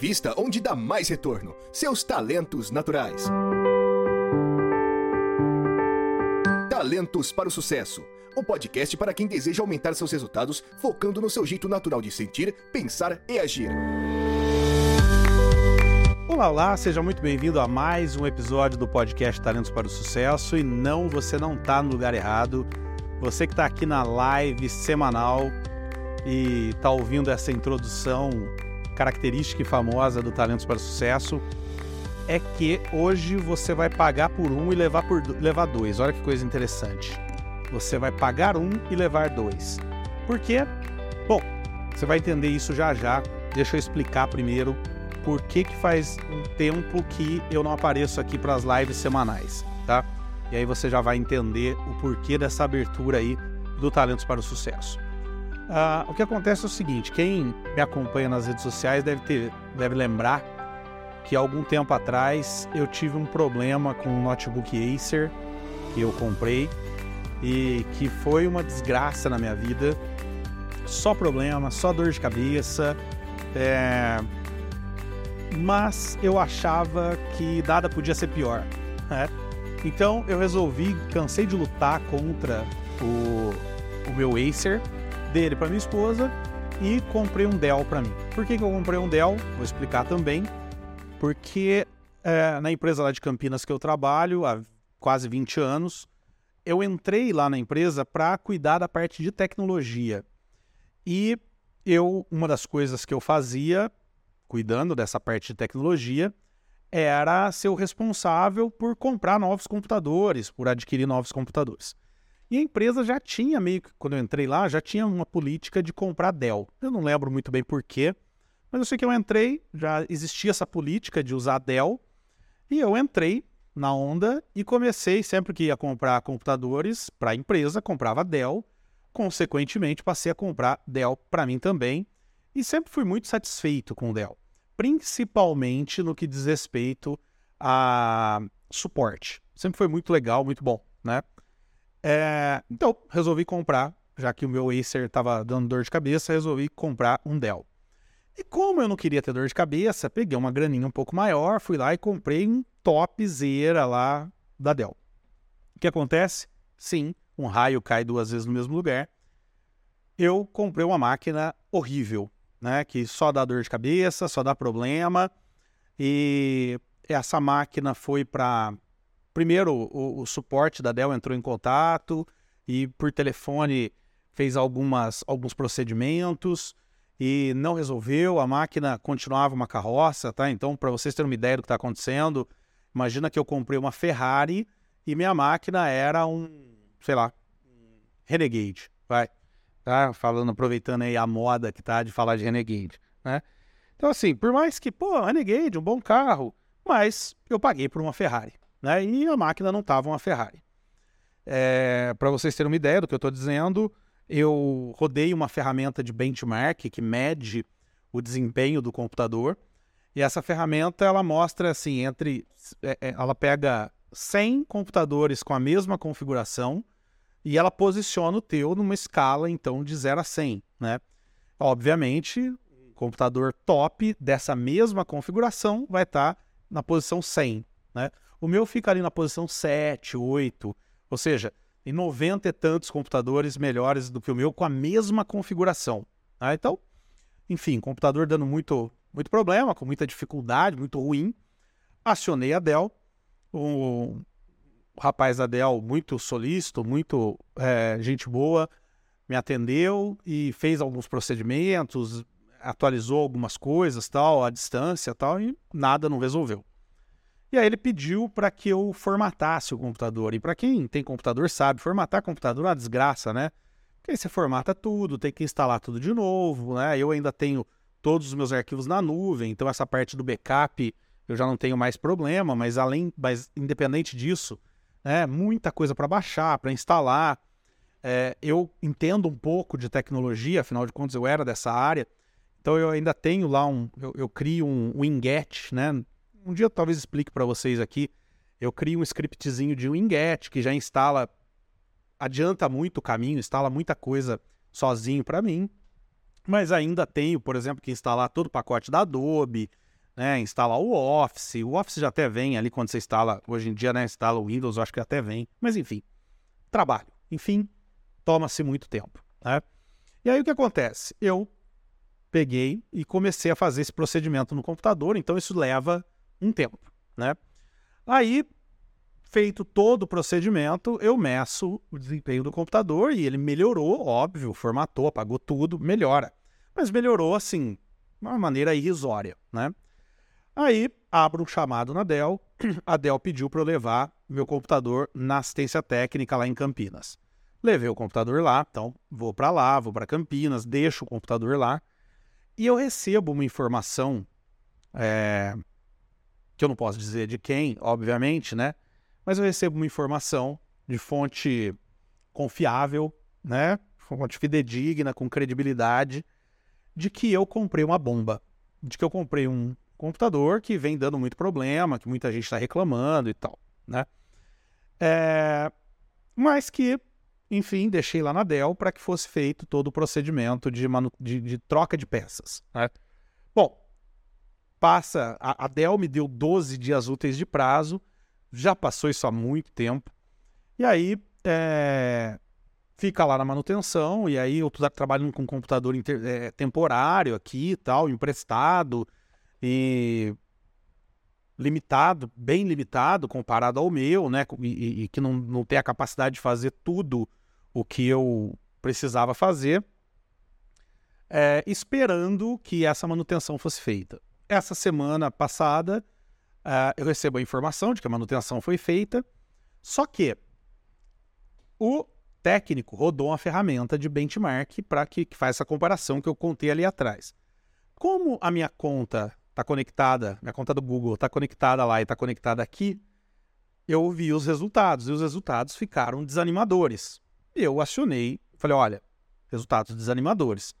invista onde dá mais retorno: seus talentos naturais. Talentos para o Sucesso o podcast para quem deseja aumentar seus resultados focando no seu jeito natural de sentir, pensar e agir. Olá, olá, seja muito bem-vindo a mais um episódio do podcast Talentos para o Sucesso. E não, você não está no lugar errado. Você que está aqui na live semanal e está ouvindo essa introdução característica famosa do Talentos para o Sucesso, é que hoje você vai pagar por um e levar, por, levar dois. Olha que coisa interessante. Você vai pagar um e levar dois. Por quê? Bom, você vai entender isso já já. Deixa eu explicar primeiro por que, que faz um tempo que eu não apareço aqui para as lives semanais, tá? E aí você já vai entender o porquê dessa abertura aí do Talentos para o Sucesso. Uh, o que acontece é o seguinte: quem me acompanha nas redes sociais deve, ter, deve lembrar que algum tempo atrás eu tive um problema com o notebook Acer que eu comprei e que foi uma desgraça na minha vida. Só problema, só dor de cabeça. É... Mas eu achava que nada podia ser pior. Né? Então eu resolvi, cansei de lutar contra o, o meu Acer dele para minha esposa e comprei um Dell para mim. Por que, que eu comprei um Dell? Vou explicar também. Porque é, na empresa lá de Campinas que eu trabalho há quase 20 anos, eu entrei lá na empresa para cuidar da parte de tecnologia. E eu, uma das coisas que eu fazia, cuidando dessa parte de tecnologia, era ser o responsável por comprar novos computadores, por adquirir novos computadores. E a empresa já tinha meio que, quando eu entrei lá, já tinha uma política de comprar Dell. Eu não lembro muito bem porquê, mas eu sei que eu entrei, já existia essa política de usar Dell, e eu entrei na onda e comecei, sempre que ia comprar computadores para a empresa, comprava Dell. Consequentemente, passei a comprar Dell para mim também. E sempre fui muito satisfeito com o Dell, principalmente no que diz respeito a suporte. Sempre foi muito legal, muito bom, né? É, então, resolvi comprar, já que o meu Acer estava dando dor de cabeça, resolvi comprar um Dell. E como eu não queria ter dor de cabeça, peguei uma graninha um pouco maior, fui lá e comprei um topzera lá da Dell. O que acontece? Sim, um raio cai duas vezes no mesmo lugar. Eu comprei uma máquina horrível, né? Que só dá dor de cabeça, só dá problema. E essa máquina foi para. Primeiro, o, o, suporte da Dell entrou em contato e por telefone fez algumas, alguns procedimentos e não resolveu. A máquina continuava uma carroça, tá? Então, para vocês terem uma ideia do que está acontecendo, Imagina que eu comprei uma Ferrari e minha máquina era um, sei lá, Renegade, vai. Tá? Falando, aproveitando aí a moda que tá de falar de Renegade, né? Então, assim, por mais que, pô, Renegade, um bom carro, mas eu paguei por uma Ferrari, né? E a máquina não tava uma Ferrari. É, Para vocês terem uma ideia do que eu estou dizendo, eu rodei uma ferramenta de benchmark que mede o desempenho do computador e essa ferramenta ela mostra assim, entre é, é, ela pega 100 computadores com a mesma configuração e ela posiciona o teu numa escala então de 0 a 100, né? Obviamente, um computador top dessa mesma configuração vai estar tá na posição 100, né? O meu fica ali na posição 7, 8, ou seja, em 90 e tantos computadores melhores do que o meu com a mesma configuração. Né? Então, enfim, computador dando muito muito problema, com muita dificuldade, muito ruim. Acionei a Dell, o, o rapaz da Dell, muito solícito, muito é, gente boa, me atendeu e fez alguns procedimentos, atualizou algumas coisas, tal, à distância, tal, e nada não resolveu. E aí ele pediu para que eu formatasse o computador. E para quem tem computador sabe, formatar computador é uma desgraça, né? Porque aí você formata tudo, tem que instalar tudo de novo, né? Eu ainda tenho todos os meus arquivos na nuvem, então essa parte do backup eu já não tenho mais problema, mas além, mas independente disso, né, muita coisa para baixar, para instalar. É, eu entendo um pouco de tecnologia, afinal de contas eu era dessa área, então eu ainda tenho lá um, eu, eu crio um winget, né? Um dia talvez explique para vocês aqui. Eu crio um scriptzinho de winget que já instala, adianta muito o caminho, instala muita coisa sozinho para mim mas ainda tenho, por exemplo, que instalar todo o pacote da Adobe, né? Instalar o Office. O Office já até vem ali quando você instala, hoje em dia, né? Instala o Windows, eu acho que até vem. Mas enfim, trabalho. Enfim, toma-se muito tempo, né? E aí o que acontece? Eu peguei e comecei a fazer esse procedimento no computador, então isso leva um tempo, né? Aí, feito todo o procedimento, eu meço o desempenho do computador e ele melhorou, óbvio, formatou, apagou tudo, melhora. Mas melhorou assim, de uma maneira irrisória, né? Aí, abro um chamado na Dell, a Dell pediu para eu levar meu computador na assistência técnica lá em Campinas. Levei o computador lá, então vou para lá, vou para Campinas, deixo o computador lá e eu recebo uma informação é, que eu não posso dizer de quem, obviamente, né? Mas eu recebo uma informação de fonte confiável, né? Fonte fidedigna, com credibilidade, de que eu comprei uma bomba, de que eu comprei um computador que vem dando muito problema, que muita gente está reclamando e tal, né? É, mas que, enfim, deixei lá na Dell para que fosse feito todo o procedimento de, de, de troca de peças. Né? Bom, passa. A, a Dell me deu 12 dias úteis de prazo, já passou isso há muito tempo. E aí é, fica lá na manutenção, e aí eu tô trabalhando com um computador inter, é, temporário aqui e tal, emprestado, e limitado, bem limitado comparado ao meu, né? E, e, que não, não tem a capacidade de fazer tudo o que eu precisava fazer, é, esperando que essa manutenção fosse feita. Essa semana passada, uh, eu recebo a informação de que a manutenção foi feita, só que o técnico rodou uma ferramenta de benchmark para que, que faz essa comparação que eu contei ali atrás. Como a minha conta está conectada, minha conta do Google está conectada lá e está conectada aqui, eu vi os resultados e os resultados ficaram desanimadores. Eu acionei, falei, olha, resultados desanimadores.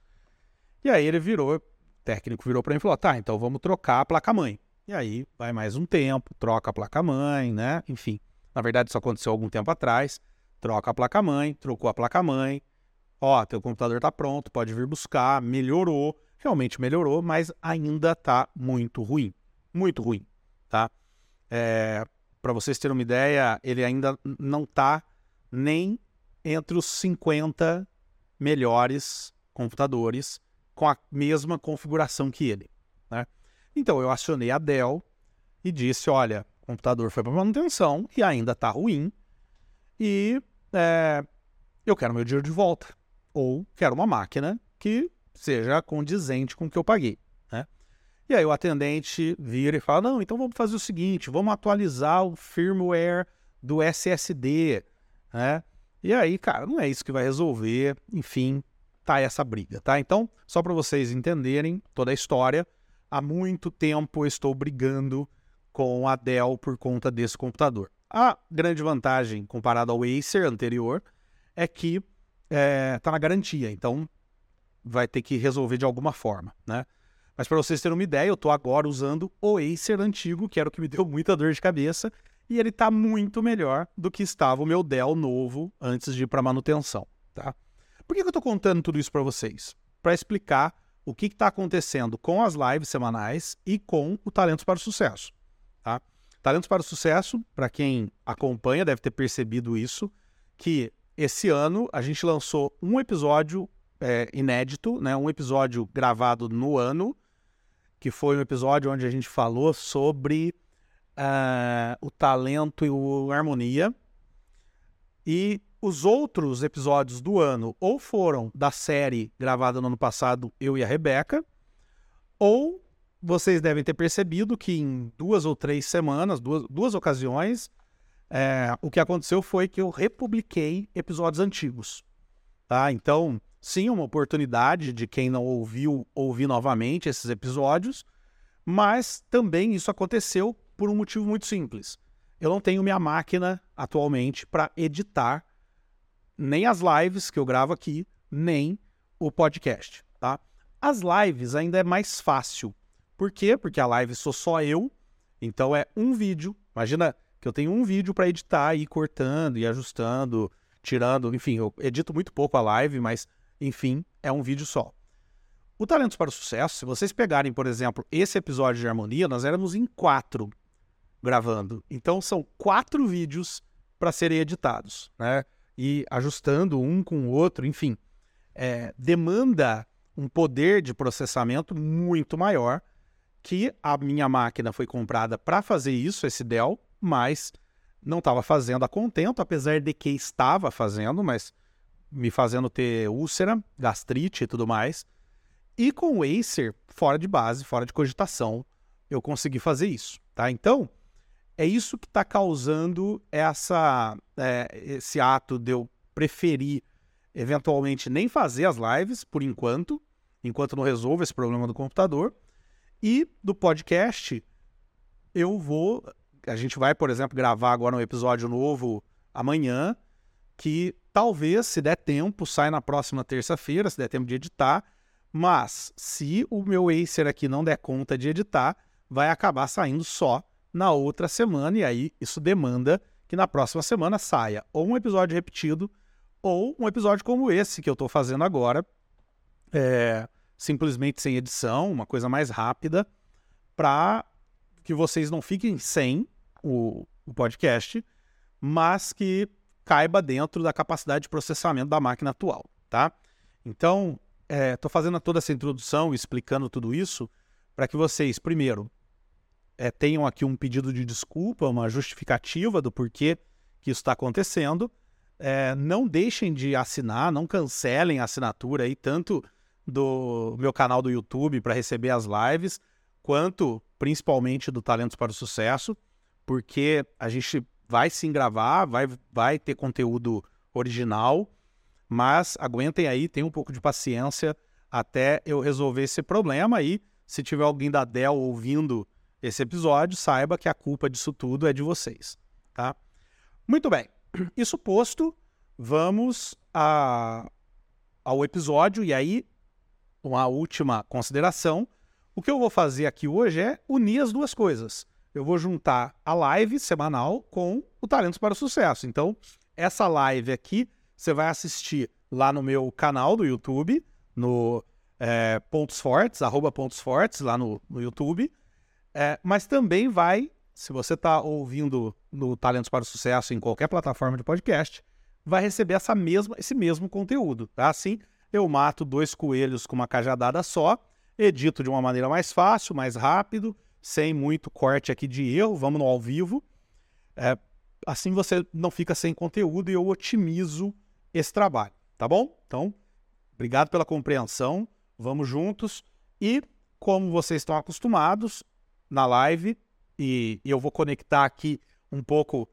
E aí ele virou técnico virou para mim e falou: tá, então vamos trocar a placa-mãe. E aí vai mais um tempo, troca a placa-mãe, né? Enfim, na verdade isso aconteceu algum tempo atrás. Troca a placa-mãe, trocou a placa-mãe. Ó, teu computador está pronto, pode vir buscar. Melhorou, realmente melhorou, mas ainda está muito ruim. Muito ruim, tá? É, para vocês terem uma ideia, ele ainda não está nem entre os 50 melhores computadores com a mesma configuração que ele. Né? Então eu acionei a Dell e disse: olha, o computador foi para manutenção e ainda está ruim e é, eu quero meu dinheiro de volta. Ou quero uma máquina que seja condizente com o que eu paguei. Né? E aí o atendente vira e fala: não, então vamos fazer o seguinte, vamos atualizar o firmware do SSD. Né? E aí, cara, não é isso que vai resolver. Enfim, tá essa briga, tá? Então, só para vocês entenderem toda a história, há muito tempo eu estou brigando com a Dell por conta desse computador. A grande vantagem comparado ao Acer anterior é que é, tá na garantia, então vai ter que resolver de alguma forma, né? Mas para vocês terem uma ideia, eu estou agora usando o Acer antigo, que era o que me deu muita dor de cabeça, e ele está muito melhor do que estava o meu Dell novo antes de ir para manutenção, tá? Por que, eu estou contando tudo isso para vocês? Para explicar o que está acontecendo com as lives semanais e com o Talentos para o Sucesso. Tá? Talentos para o Sucesso, para quem acompanha, deve ter percebido isso, que esse ano a gente lançou um episódio é, inédito, né? um episódio gravado no ano, que foi um episódio onde a gente falou sobre uh, o talento e a harmonia. E os outros episódios do ano ou foram da série gravada no ano passado, eu e a Rebeca, ou vocês devem ter percebido que em duas ou três semanas, duas, duas ocasiões, é, o que aconteceu foi que eu republiquei episódios antigos. Tá? Então, sim, uma oportunidade de quem não ouviu ouvir novamente esses episódios, mas também isso aconteceu por um motivo muito simples. Eu não tenho minha máquina atualmente para editar nem as lives que eu gravo aqui, nem o podcast, tá? As lives ainda é mais fácil. Por quê? Porque a live sou só eu, então é um vídeo. Imagina que eu tenho um vídeo para editar e ir cortando e ajustando, tirando, enfim, eu edito muito pouco a live, mas enfim, é um vídeo só. o Talentos para o Sucesso, se vocês pegarem, por exemplo, esse episódio de harmonia, nós éramos em quatro gravando. Então são quatro vídeos para serem editados, né? E ajustando um com o outro, enfim, é, demanda um poder de processamento muito maior que a minha máquina foi comprada para fazer isso, esse Dell, mas não estava fazendo a contento, apesar de que estava fazendo, mas me fazendo ter úlcera, gastrite e tudo mais. E com o Acer, fora de base, fora de cogitação, eu consegui fazer isso, tá? Então, é isso que está causando essa, é, esse ato de eu preferir eventualmente nem fazer as lives por enquanto, enquanto não resolvo esse problema do computador. E do podcast, eu vou. A gente vai, por exemplo, gravar agora um episódio novo amanhã, que talvez, se der tempo, saia na próxima terça-feira, se der tempo de editar. Mas se o meu Acer aqui não der conta de editar, vai acabar saindo só na outra semana, e aí isso demanda que na próxima semana saia ou um episódio repetido ou um episódio como esse que eu estou fazendo agora, é, simplesmente sem edição, uma coisa mais rápida, para que vocês não fiquem sem o, o podcast, mas que caiba dentro da capacidade de processamento da máquina atual, tá? Então, estou é, fazendo toda essa introdução, explicando tudo isso, para que vocês, primeiro, é, tenham aqui um pedido de desculpa, uma justificativa do porquê que isso está acontecendo. É, não deixem de assinar, não cancelem a assinatura aí, tanto do meu canal do YouTube para receber as lives, quanto principalmente do Talentos para o Sucesso, porque a gente vai sim gravar, vai, vai ter conteúdo original, mas aguentem aí, tenham um pouco de paciência até eu resolver esse problema aí. Se tiver alguém da Dell ouvindo esse episódio, saiba que a culpa disso tudo é de vocês, tá? Muito bem. Isso posto, vamos a, ao episódio e aí uma última consideração. O que eu vou fazer aqui hoje é unir as duas coisas. Eu vou juntar a live semanal com o Talentos para o Sucesso. Então, essa live aqui você vai assistir lá no meu canal do YouTube, no é, Pontos Fortes, arroba Pontos Fortes, lá no, no YouTube. É, mas também vai, se você está ouvindo no Talentos para o Sucesso em qualquer plataforma de podcast, vai receber essa mesma, esse mesmo conteúdo. Tá? Assim, eu mato dois coelhos com uma cajadada só, edito de uma maneira mais fácil, mais rápido, sem muito corte aqui de erro, vamos no ao vivo. É, assim você não fica sem conteúdo e eu otimizo esse trabalho, tá bom? Então, obrigado pela compreensão, vamos juntos e como vocês estão acostumados, na live e, e eu vou conectar aqui um pouco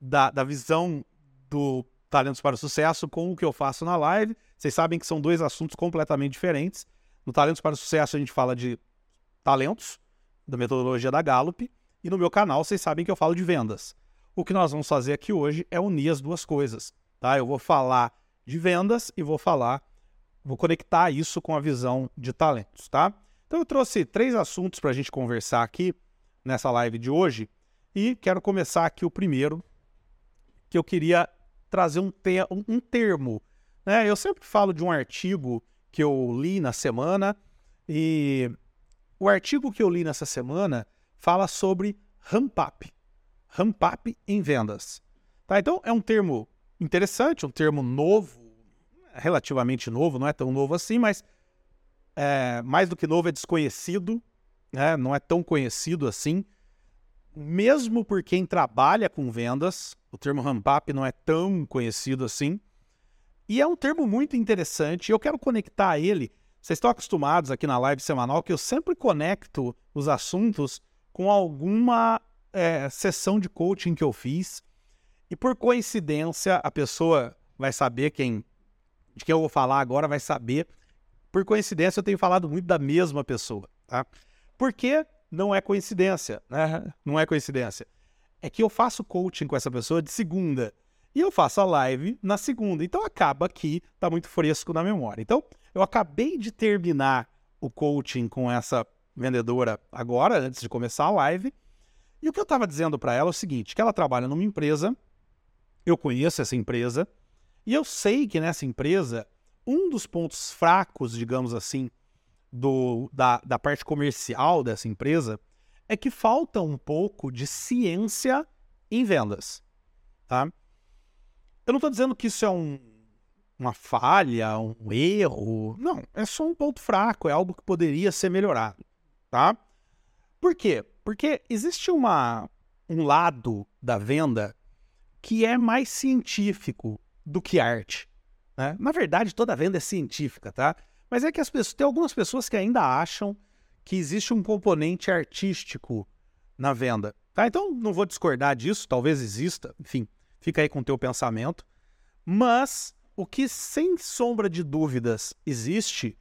da, da visão do Talentos para o Sucesso com o que eu faço na live. Vocês sabem que são dois assuntos completamente diferentes. No Talentos para o Sucesso a gente fala de talentos, da metodologia da Gallup, e no meu canal vocês sabem que eu falo de vendas. O que nós vamos fazer aqui hoje é unir as duas coisas, tá? Eu vou falar de vendas e vou falar, vou conectar isso com a visão de talentos, tá? Então eu trouxe três assuntos para a gente conversar aqui nessa live de hoje e quero começar aqui o primeiro, que eu queria trazer um, te um termo. Né? Eu sempre falo de um artigo que eu li na semana e o artigo que eu li nessa semana fala sobre ramp up, ramp up em vendas. Tá? Então é um termo interessante, um termo novo, relativamente novo, não é tão novo assim, mas é, mais do que novo, é desconhecido, né? não é tão conhecido assim. Mesmo por quem trabalha com vendas, o termo ramp up não é tão conhecido assim. E é um termo muito interessante, eu quero conectar ele. Vocês estão acostumados aqui na live semanal que eu sempre conecto os assuntos com alguma é, sessão de coaching que eu fiz. E por coincidência, a pessoa vai saber quem de quem eu vou falar agora, vai saber por coincidência, eu tenho falado muito da mesma pessoa, tá? Porque não é coincidência, né? Não é coincidência. É que eu faço coaching com essa pessoa de segunda e eu faço a live na segunda. Então acaba que tá muito fresco na memória. Então, eu acabei de terminar o coaching com essa vendedora agora, antes de começar a live. E o que eu estava dizendo para ela é o seguinte: que ela trabalha numa empresa, eu conheço essa empresa, e eu sei que nessa empresa um dos pontos fracos, digamos assim, do, da, da parte comercial dessa empresa é que falta um pouco de ciência em vendas, tá? Eu não estou dizendo que isso é um, uma falha, um erro. Não, é só um ponto fraco, é algo que poderia ser melhorado, tá? Por quê? Porque existe uma, um lado da venda que é mais científico do que arte. Né? Na verdade, toda venda é científica, tá? Mas é que as pessoas, tem algumas pessoas que ainda acham que existe um componente artístico na venda. Tá? Então, não vou discordar disso, talvez exista, enfim, fica aí com o teu pensamento. Mas o que, sem sombra de dúvidas, existe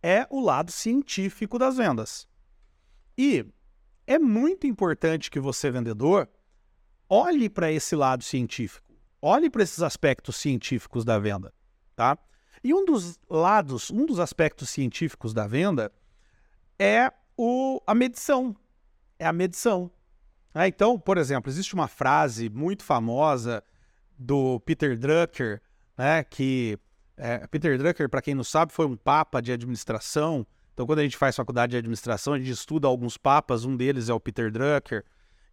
é o lado científico das vendas. E é muito importante que você, vendedor, olhe para esse lado científico, olhe para esses aspectos científicos da venda, tá? E um dos lados, um dos aspectos científicos da venda é o, a medição. É a medição. Ah, então, por exemplo, existe uma frase muito famosa do Peter Drucker, né, que é, Peter Drucker, para quem não sabe, foi um papa de administração. Então, quando a gente faz faculdade de administração, a gente estuda alguns papas, um deles é o Peter Drucker.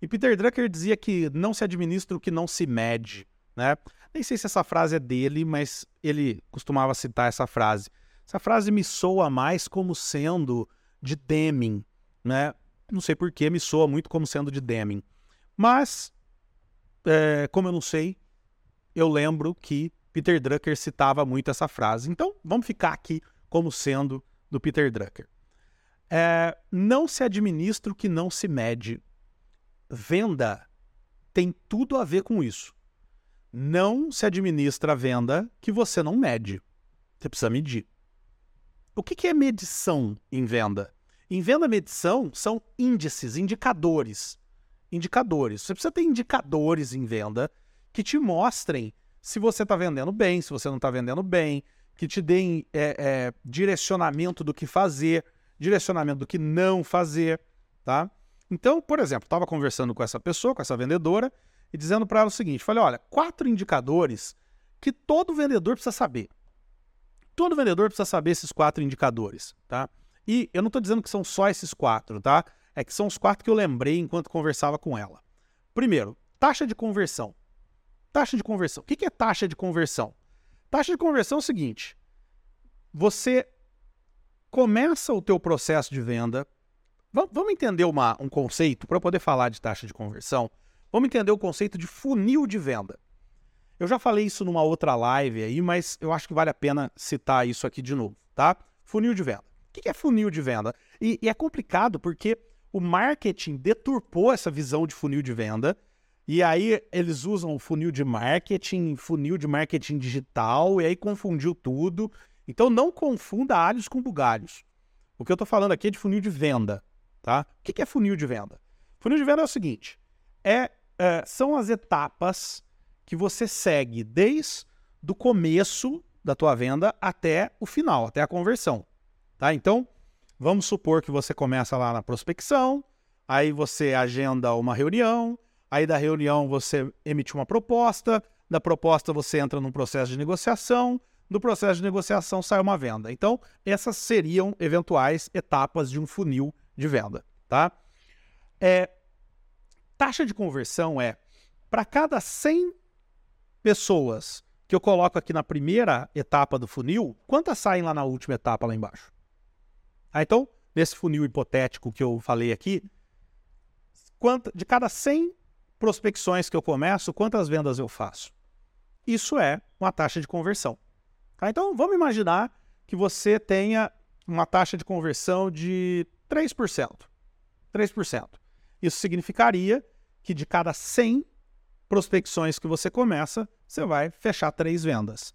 E Peter Drucker dizia que não se administra o que não se mede, né? Nem sei se essa frase é dele, mas ele costumava citar essa frase. Essa frase me soa mais como sendo de Deming, né? Não sei porquê, me soa muito como sendo de Deming. Mas, é, como eu não sei, eu lembro que Peter Drucker citava muito essa frase. Então, vamos ficar aqui como sendo do Peter Drucker. É, não se administra o que não se mede. Venda tem tudo a ver com isso. Não se administra a venda que você não mede. Você precisa medir. O que é medição em venda? Em venda, medição são índices, indicadores. Indicadores. Você precisa ter indicadores em venda que te mostrem se você está vendendo bem, se você não está vendendo bem, que te deem é, é, direcionamento do que fazer, direcionamento do que não fazer, tá? Então, por exemplo, estava conversando com essa pessoa, com essa vendedora, e dizendo para ela o seguinte: falei, olha, quatro indicadores que todo vendedor precisa saber. Todo vendedor precisa saber esses quatro indicadores, tá? E eu não estou dizendo que são só esses quatro, tá? É que são os quatro que eu lembrei enquanto conversava com ela. Primeiro, taxa de conversão. Taxa de conversão. O que é taxa de conversão? Taxa de conversão é o seguinte: você começa o teu processo de venda. Vamos entender uma, um conceito para poder falar de taxa de conversão. Vamos entender o conceito de funil de venda. Eu já falei isso numa outra live aí, mas eu acho que vale a pena citar isso aqui de novo, tá? Funil de venda. O que é funil de venda? E, e é complicado porque o marketing deturpou essa visão de funil de venda e aí eles usam funil de marketing, funil de marketing digital, e aí confundiu tudo. Então não confunda alhos com bugalhos. O que eu estou falando aqui é de funil de venda, tá? O que é funil de venda? Funil de venda é o seguinte: é, é são as etapas que você segue desde o começo da tua venda até o final, até a conversão, tá? Então vamos supor que você começa lá na prospecção, aí você agenda uma reunião, Aí da reunião você emite uma proposta, da proposta você entra num processo de negociação, do processo de negociação sai uma venda. Então, essas seriam eventuais etapas de um funil de venda, tá? É, taxa de conversão é para cada 100 pessoas que eu coloco aqui na primeira etapa do funil, quantas saem lá na última etapa lá embaixo? Ah, então, nesse funil hipotético que eu falei aqui, quanta, de cada 100 prospecções que eu começo, quantas vendas eu faço? Isso é uma taxa de conversão. Tá? Então, vamos imaginar que você tenha uma taxa de conversão de 3%. 3%. Isso significaria que de cada 100 prospecções que você começa, você vai fechar três vendas.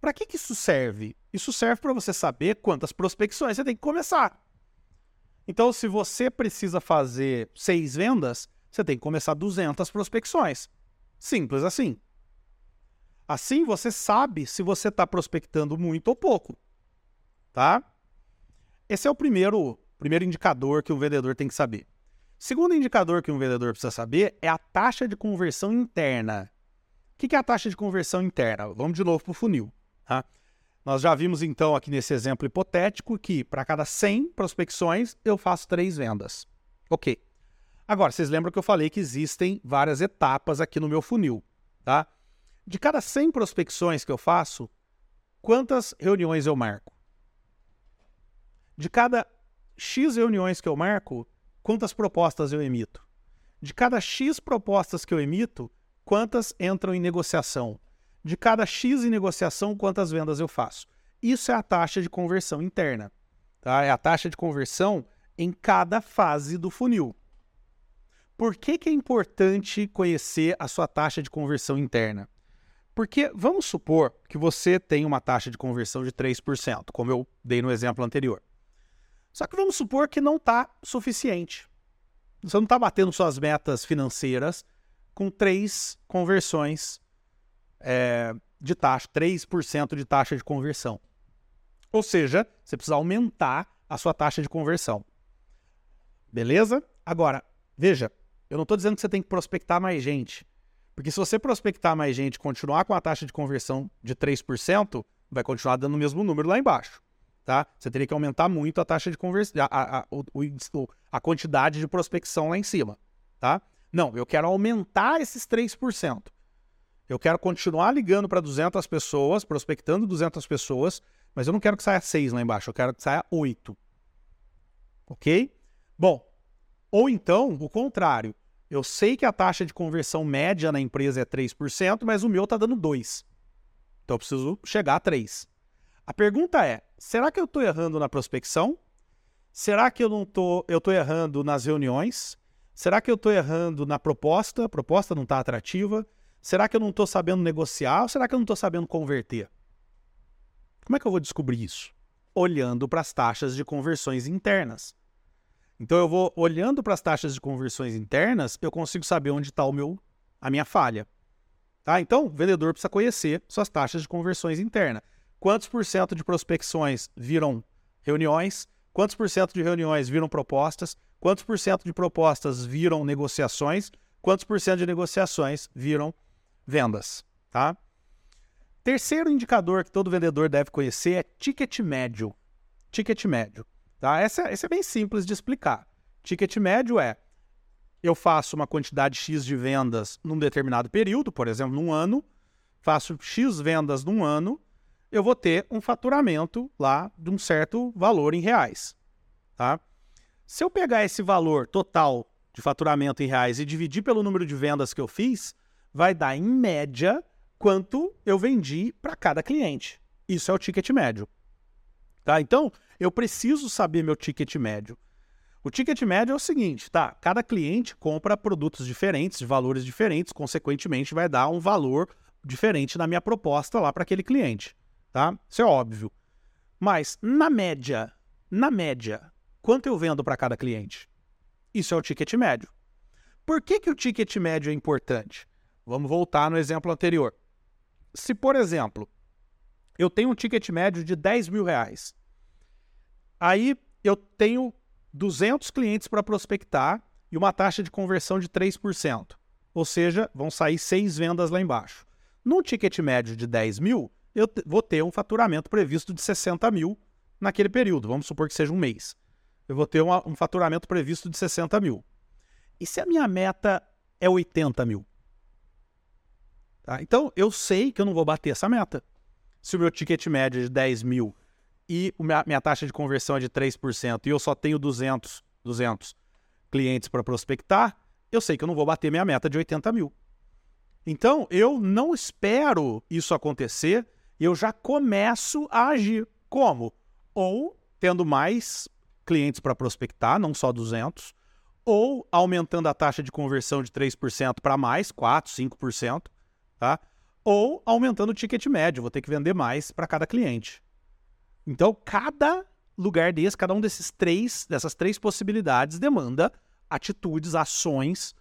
Para que, que isso serve? Isso serve para você saber quantas prospecções você tem que começar. Então, se você precisa fazer seis vendas, você tem que começar 200 prospecções. Simples assim. Assim você sabe se você está prospectando muito ou pouco. Tá? Esse é o primeiro, primeiro indicador que o vendedor tem que saber. Segundo indicador que um vendedor precisa saber é a taxa de conversão interna. O que é a taxa de conversão interna? Vamos de novo para o funil. Tá? Nós já vimos então aqui nesse exemplo hipotético que para cada 100 prospecções eu faço três vendas. Ok. Agora, vocês lembram que eu falei que existem várias etapas aqui no meu funil, tá? De cada 100 prospecções que eu faço, quantas reuniões eu marco? De cada X reuniões que eu marco, quantas propostas eu emito? De cada X propostas que eu emito, quantas entram em negociação? De cada X em negociação, quantas vendas eu faço? Isso é a taxa de conversão interna. Tá? É a taxa de conversão em cada fase do funil. Por que, que é importante conhecer a sua taxa de conversão interna? Porque vamos supor que você tem uma taxa de conversão de 3%, como eu dei no exemplo anterior. Só que vamos supor que não está suficiente. Você não está batendo suas metas financeiras com três conversões é, de taxa, 3% de taxa de conversão. Ou seja, você precisa aumentar a sua taxa de conversão. Beleza? Agora, veja, eu não estou dizendo que você tem que prospectar mais gente. Porque se você prospectar mais gente e continuar com a taxa de conversão de 3%, vai continuar dando o mesmo número lá embaixo. Tá? Você teria que aumentar muito a taxa de conversão, a, a, a, quantidade de prospecção lá em cima. Tá? Não, eu quero aumentar esses 3%. Eu quero continuar ligando para 200 pessoas, prospectando 200 pessoas, mas eu não quero que saia 6 lá embaixo, eu quero que saia 8. Ok? Bom, ou então, o contrário. Eu sei que a taxa de conversão média na empresa é 3%, mas o meu está dando 2%. Então eu preciso chegar a 3%. A pergunta é: será que eu estou errando na prospecção? Será que eu não tô, eu estou errando nas reuniões? Será que eu estou errando na proposta? A proposta não está atrativa? Será que eu não estou sabendo negociar ou será que eu não estou sabendo converter? Como é que eu vou descobrir isso? Olhando para as taxas de conversões internas. Então eu vou olhando para as taxas de conversões internas, eu consigo saber onde está o meu a minha falha. Tá? Então, o vendedor precisa conhecer suas taxas de conversões internas. Quantos por cento de prospecções viram reuniões? Quantos por cento de reuniões viram propostas? Quantos por cento de propostas viram negociações? Quantos por cento de negociações viram vendas? Tá? Terceiro indicador que todo vendedor deve conhecer é ticket médio. Ticket médio. Tá? Essa, essa é bem simples de explicar. Ticket médio é eu faço uma quantidade X de vendas num determinado período, por exemplo, num ano, faço X vendas num ano, eu vou ter um faturamento lá de um certo valor em reais. Tá? Se eu pegar esse valor total de faturamento em reais e dividir pelo número de vendas que eu fiz, vai dar em média quanto eu vendi para cada cliente. Isso é o ticket médio. Tá? Então, eu preciso saber meu ticket médio. O ticket médio é o seguinte, tá? Cada cliente compra produtos diferentes, de valores diferentes, consequentemente vai dar um valor diferente na minha proposta lá para aquele cliente, tá? Isso é óbvio. Mas na média, na média, quanto eu vendo para cada cliente? Isso é o ticket médio. Por que, que o ticket médio é importante? Vamos voltar no exemplo anterior. Se, por exemplo, eu tenho um ticket médio de 10 mil reais. Aí eu tenho 200 clientes para prospectar e uma taxa de conversão de 3%. Ou seja, vão sair seis vendas lá embaixo. Num ticket médio de 10 mil, eu vou ter um faturamento previsto de 60 mil naquele período. Vamos supor que seja um mês. Eu vou ter uma, um faturamento previsto de 60 mil. E se a minha meta é 80 mil? Tá? Então, eu sei que eu não vou bater essa meta se o meu ticket médio é de 10 mil e minha, minha taxa de conversão é de 3% e eu só tenho 200, 200 clientes para prospectar, eu sei que eu não vou bater minha meta de 80 mil. Então, eu não espero isso acontecer, eu já começo a agir. Como? Ou tendo mais clientes para prospectar, não só 200, ou aumentando a taxa de conversão de 3% para mais, 4%, 5%, tá? ou aumentando o ticket médio, vou ter que vender mais para cada cliente. Então, cada lugar desse, cada um desses três, dessas três possibilidades demanda atitudes, ações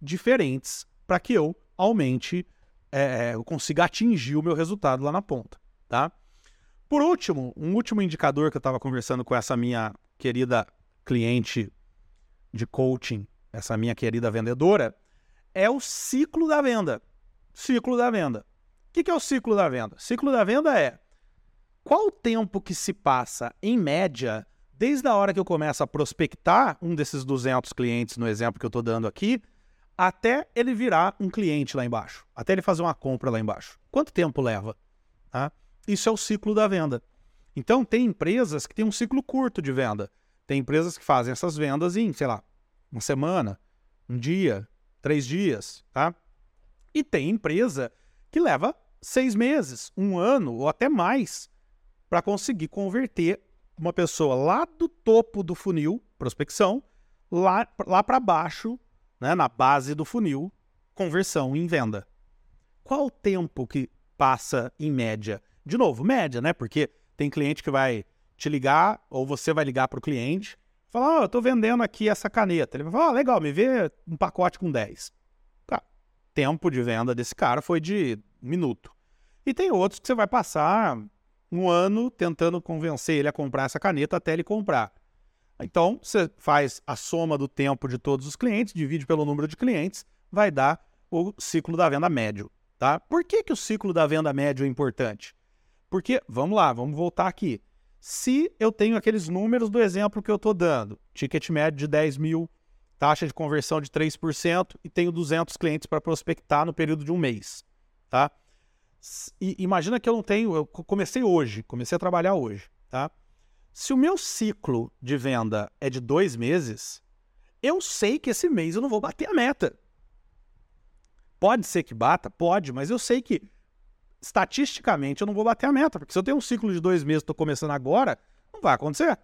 diferentes para que eu aumente, é, eu consiga atingir o meu resultado lá na ponta, tá? Por último, um último indicador que eu estava conversando com essa minha querida cliente de coaching, essa minha querida vendedora, é o ciclo da venda. Ciclo da venda. O que é o ciclo da venda? Ciclo da venda é qual o tempo que se passa, em média, desde a hora que eu começo a prospectar um desses 200 clientes, no exemplo que eu estou dando aqui, até ele virar um cliente lá embaixo, até ele fazer uma compra lá embaixo. Quanto tempo leva? Tá? Isso é o ciclo da venda. Então, tem empresas que têm um ciclo curto de venda. Tem empresas que fazem essas vendas em, sei lá, uma semana, um dia, três dias, tá? E tem empresa que leva seis meses, um ano ou até mais para conseguir converter uma pessoa lá do topo do funil, prospecção, lá, lá para baixo, né, na base do funil, conversão em venda. Qual o tempo que passa em média? De novo, média, né? Porque tem cliente que vai te ligar, ou você vai ligar para o cliente, falar, oh, eu estou vendendo aqui essa caneta. Ele vai falar, oh, legal, me vê um pacote com 10. Tá. Tempo de venda desse cara foi de minuto. E tem outros que você vai passar um ano tentando convencer ele a comprar essa caneta até ele comprar. Então, você faz a soma do tempo de todos os clientes, divide pelo número de clientes, vai dar o ciclo da venda médio. Tá? Por que, que o ciclo da venda médio é importante? Porque, vamos lá, vamos voltar aqui. Se eu tenho aqueles números do exemplo que eu estou dando, ticket médio de 10 mil, taxa de conversão de 3% e tenho 200 clientes para prospectar no período de um mês, tá? E imagina que eu não tenho, eu comecei hoje, comecei a trabalhar hoje, tá? Se o meu ciclo de venda é de dois meses, eu sei que esse mês eu não vou bater a meta. Pode ser que bata? Pode, mas eu sei que estatisticamente eu não vou bater a meta, porque se eu tenho um ciclo de dois meses estou começando agora, não vai acontecer.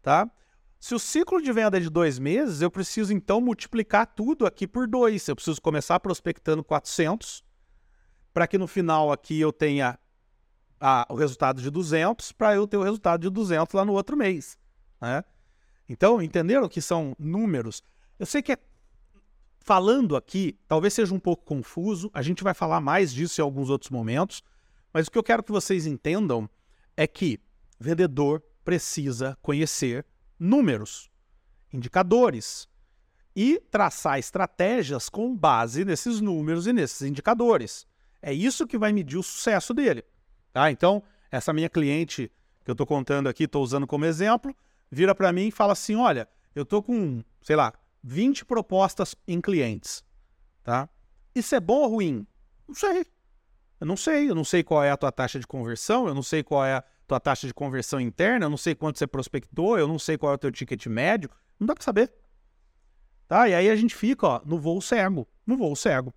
Tá? Se o ciclo de venda é de dois meses, eu preciso então multiplicar tudo aqui por dois. Eu preciso começar prospectando 400, para que no final aqui eu tenha a, o resultado de 200, para eu ter o resultado de 200 lá no outro mês. Né? Então, entenderam que são números? Eu sei que é falando aqui, talvez seja um pouco confuso, a gente vai falar mais disso em alguns outros momentos, mas o que eu quero que vocês entendam é que vendedor precisa conhecer números, indicadores e traçar estratégias com base nesses números e nesses indicadores. É isso que vai medir o sucesso dele. Tá? Então, essa minha cliente que eu estou contando aqui, estou usando como exemplo, vira para mim e fala assim: olha, eu estou com, sei lá, 20 propostas em clientes, tá? Isso é bom ou ruim? Não sei. Eu não sei. Eu não sei qual é a tua taxa de conversão, eu não sei qual é a tua taxa de conversão interna, eu não sei quanto você prospectou, eu não sei qual é o teu ticket médio. Não dá para saber. Tá? E aí a gente fica ó, no voo cego, no voo cego.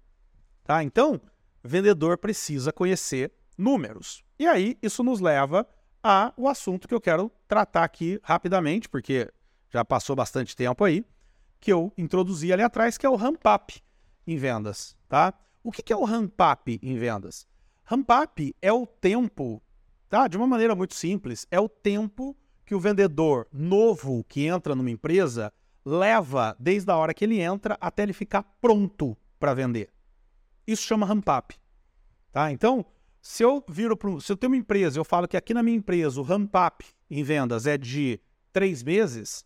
Tá? Então, vendedor precisa conhecer números. E aí isso nos leva ao assunto que eu quero tratar aqui rapidamente, porque já passou bastante tempo aí, que eu introduzi ali atrás, que é o ramp up em vendas, tá? O que é o ramp up em vendas? Ramp up é o tempo, tá? De uma maneira muito simples, é o tempo que o vendedor novo que entra numa empresa leva desde a hora que ele entra até ele ficar pronto para vender. Isso chama ramp up, tá? Então, se eu viro pro, se eu tenho uma empresa, eu falo que aqui na minha empresa o ramp up em vendas é de três meses,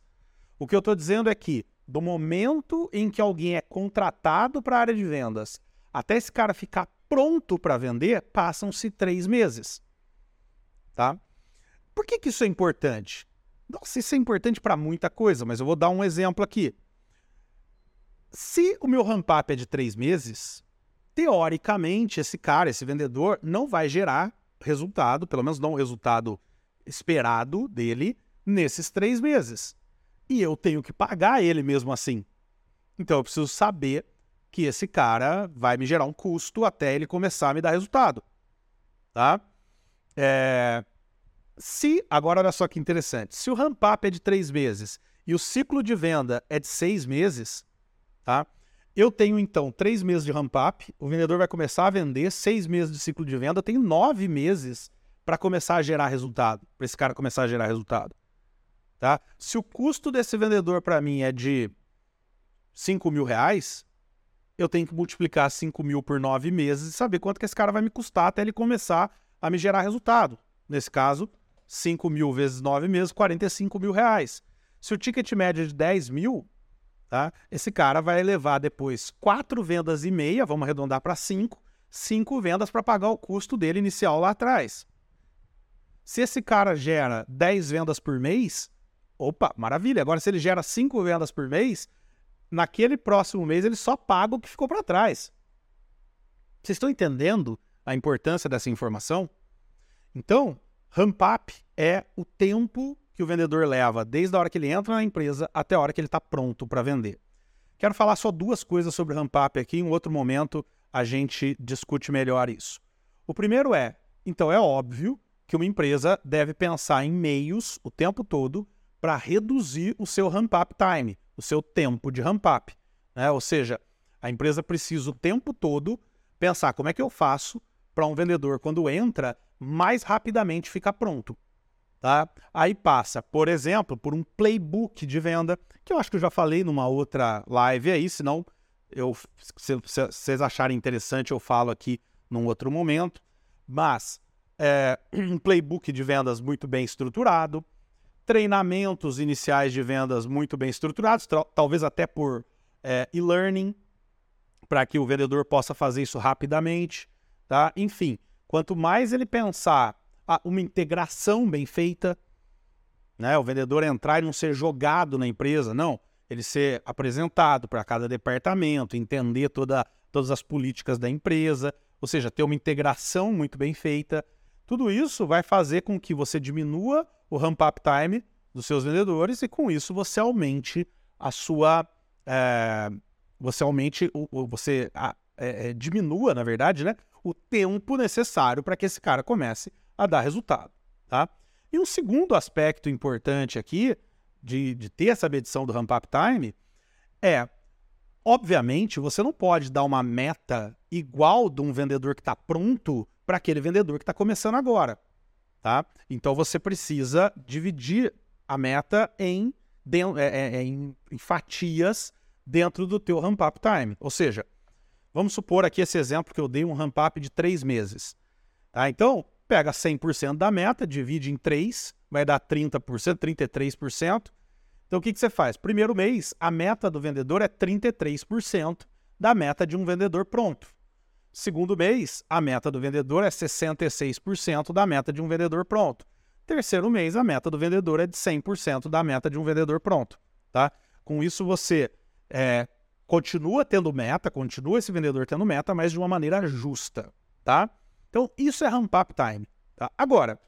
o que eu estou dizendo é que do momento em que alguém é contratado para a área de vendas até esse cara ficar pronto para vender, passam-se três meses. Tá? Por que, que isso é importante? Nossa, isso é importante para muita coisa, mas eu vou dar um exemplo aqui. Se o meu ramp-up é de três meses, teoricamente, esse cara, esse vendedor, não vai gerar resultado, pelo menos não o resultado esperado dele, nesses três meses e eu tenho que pagar ele mesmo assim. Então eu preciso saber que esse cara vai me gerar um custo até ele começar a me dar resultado. Tá? É... Se, agora olha só que interessante, se o ramp-up é de três meses e o ciclo de venda é de seis meses, tá? Eu tenho então três meses de ramp-up, o vendedor vai começar a vender, seis meses de ciclo de venda, eu tenho nove meses para começar a gerar resultado, para esse cara começar a gerar resultado. Tá? Se o custo desse vendedor para mim é de 5 mil reais, eu tenho que multiplicar 5 mil por 9 meses e saber quanto que esse cara vai me custar até ele começar a me gerar resultado. Nesse caso, 5 mil vezes 9 meses, 45 mil reais. Se o ticket médio é de 10 mil, tá? esse cara vai levar depois 4 vendas e meia, vamos arredondar para 5, 5 vendas para pagar o custo dele inicial lá atrás. Se esse cara gera 10 vendas por mês, opa, maravilha. Agora, se ele gera 5 vendas por mês, naquele próximo mês ele só paga o que ficou para trás. Vocês estão entendendo a importância dessa informação? Então, ramp up é o tempo que o vendedor leva desde a hora que ele entra na empresa até a hora que ele está pronto para vender. Quero falar só duas coisas sobre ramp up aqui, em outro momento a gente discute melhor isso. O primeiro é, então é óbvio que uma empresa deve pensar em meios o tempo todo para reduzir o seu ramp up time, o seu tempo de ramp up. Né? Ou seja, a empresa precisa o tempo todo pensar como é que eu faço para um vendedor, quando entra, mais rapidamente ficar pronto. Tá? Aí passa, por exemplo, por um playbook de venda, que eu acho que eu já falei numa outra live aí, senão eu, se, se vocês acharem interessante eu falo aqui num outro momento. Mas é, um playbook de vendas muito bem estruturado, treinamentos iniciais de vendas muito bem estruturados, talvez até por é, e-learning, para que o vendedor possa fazer isso rapidamente. Tá? Enfim, quanto mais ele pensar uma integração bem feita, né? o vendedor entrar e não ser jogado na empresa, não, ele ser apresentado para cada departamento, entender toda, todas as políticas da empresa, ou seja, ter uma integração muito bem feita. Tudo isso vai fazer com que você diminua o ramp-up time dos seus vendedores e com isso você aumente a sua. É, você aumente, você a, é, diminua, na verdade, né, o tempo necessário para que esse cara comece a dar resultado. Tá? E um segundo aspecto importante aqui de, de ter essa medição do ramp-up time é, obviamente, você não pode dar uma meta igual de um vendedor que está pronto para aquele vendedor que está começando agora. Tá? Então você precisa dividir a meta em, é, é, é, em, em fatias dentro do teu ramp-up time. Ou seja, Vamos supor aqui esse exemplo que eu dei um ramp-up de três meses. Tá? Então, pega 100% da meta, divide em 3, vai dar 30%, 33%. Então, o que, que você faz? Primeiro mês, a meta do vendedor é 33% da meta de um vendedor pronto. Segundo mês, a meta do vendedor é 66% da meta de um vendedor pronto. Terceiro mês, a meta do vendedor é de 100% da meta de um vendedor pronto. Tá? Com isso, você é, continua tendo meta, continua esse vendedor tendo meta, mas de uma maneira justa, tá? Então, isso é ramp up time. Tá? Agora,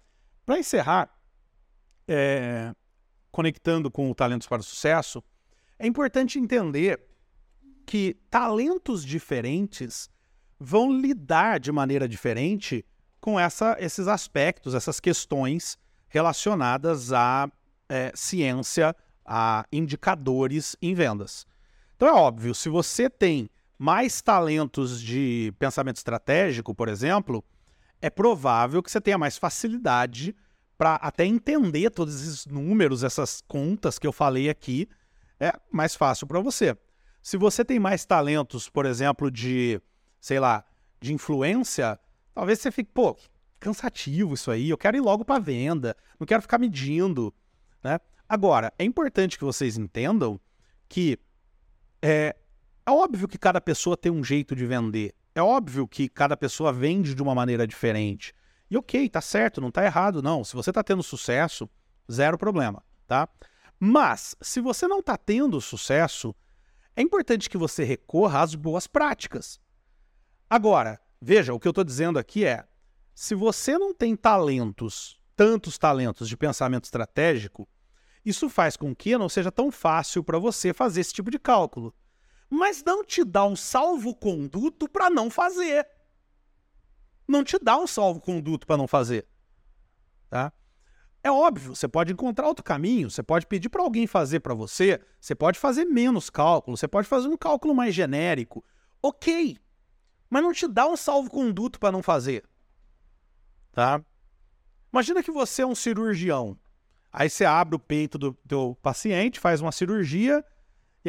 para encerrar, é, conectando com o Talentos para o Sucesso, é importante entender que talentos diferentes vão lidar de maneira diferente com essa, esses aspectos, essas questões relacionadas à é, ciência, a indicadores em vendas. Então é óbvio, se você tem mais talentos de pensamento estratégico, por exemplo, é provável que você tenha mais facilidade para até entender todos esses números, essas contas que eu falei aqui, é mais fácil para você. Se você tem mais talentos, por exemplo, de, sei lá, de influência, talvez você fique, pô, cansativo isso aí, eu quero ir logo para venda, não quero ficar medindo, né? Agora, é importante que vocês entendam que é, é óbvio que cada pessoa tem um jeito de vender. É óbvio que cada pessoa vende de uma maneira diferente. E ok, tá certo, não tá errado, não. Se você tá tendo sucesso, zero problema, tá? Mas, se você não tá tendo sucesso, é importante que você recorra às boas práticas. Agora, veja, o que eu estou dizendo aqui é: se você não tem talentos, tantos talentos de pensamento estratégico, isso faz com que não seja tão fácil para você fazer esse tipo de cálculo. Mas não te dá um salvo-conduto para não fazer. Não te dá um salvo-conduto para não fazer. Tá? É óbvio, você pode encontrar outro caminho, você pode pedir para alguém fazer para você, você pode fazer menos cálculo, você pode fazer um cálculo mais genérico. Ok, mas não te dá um salvo-conduto para não fazer. Tá? Imagina que você é um cirurgião Aí você abre o peito do teu paciente, faz uma cirurgia,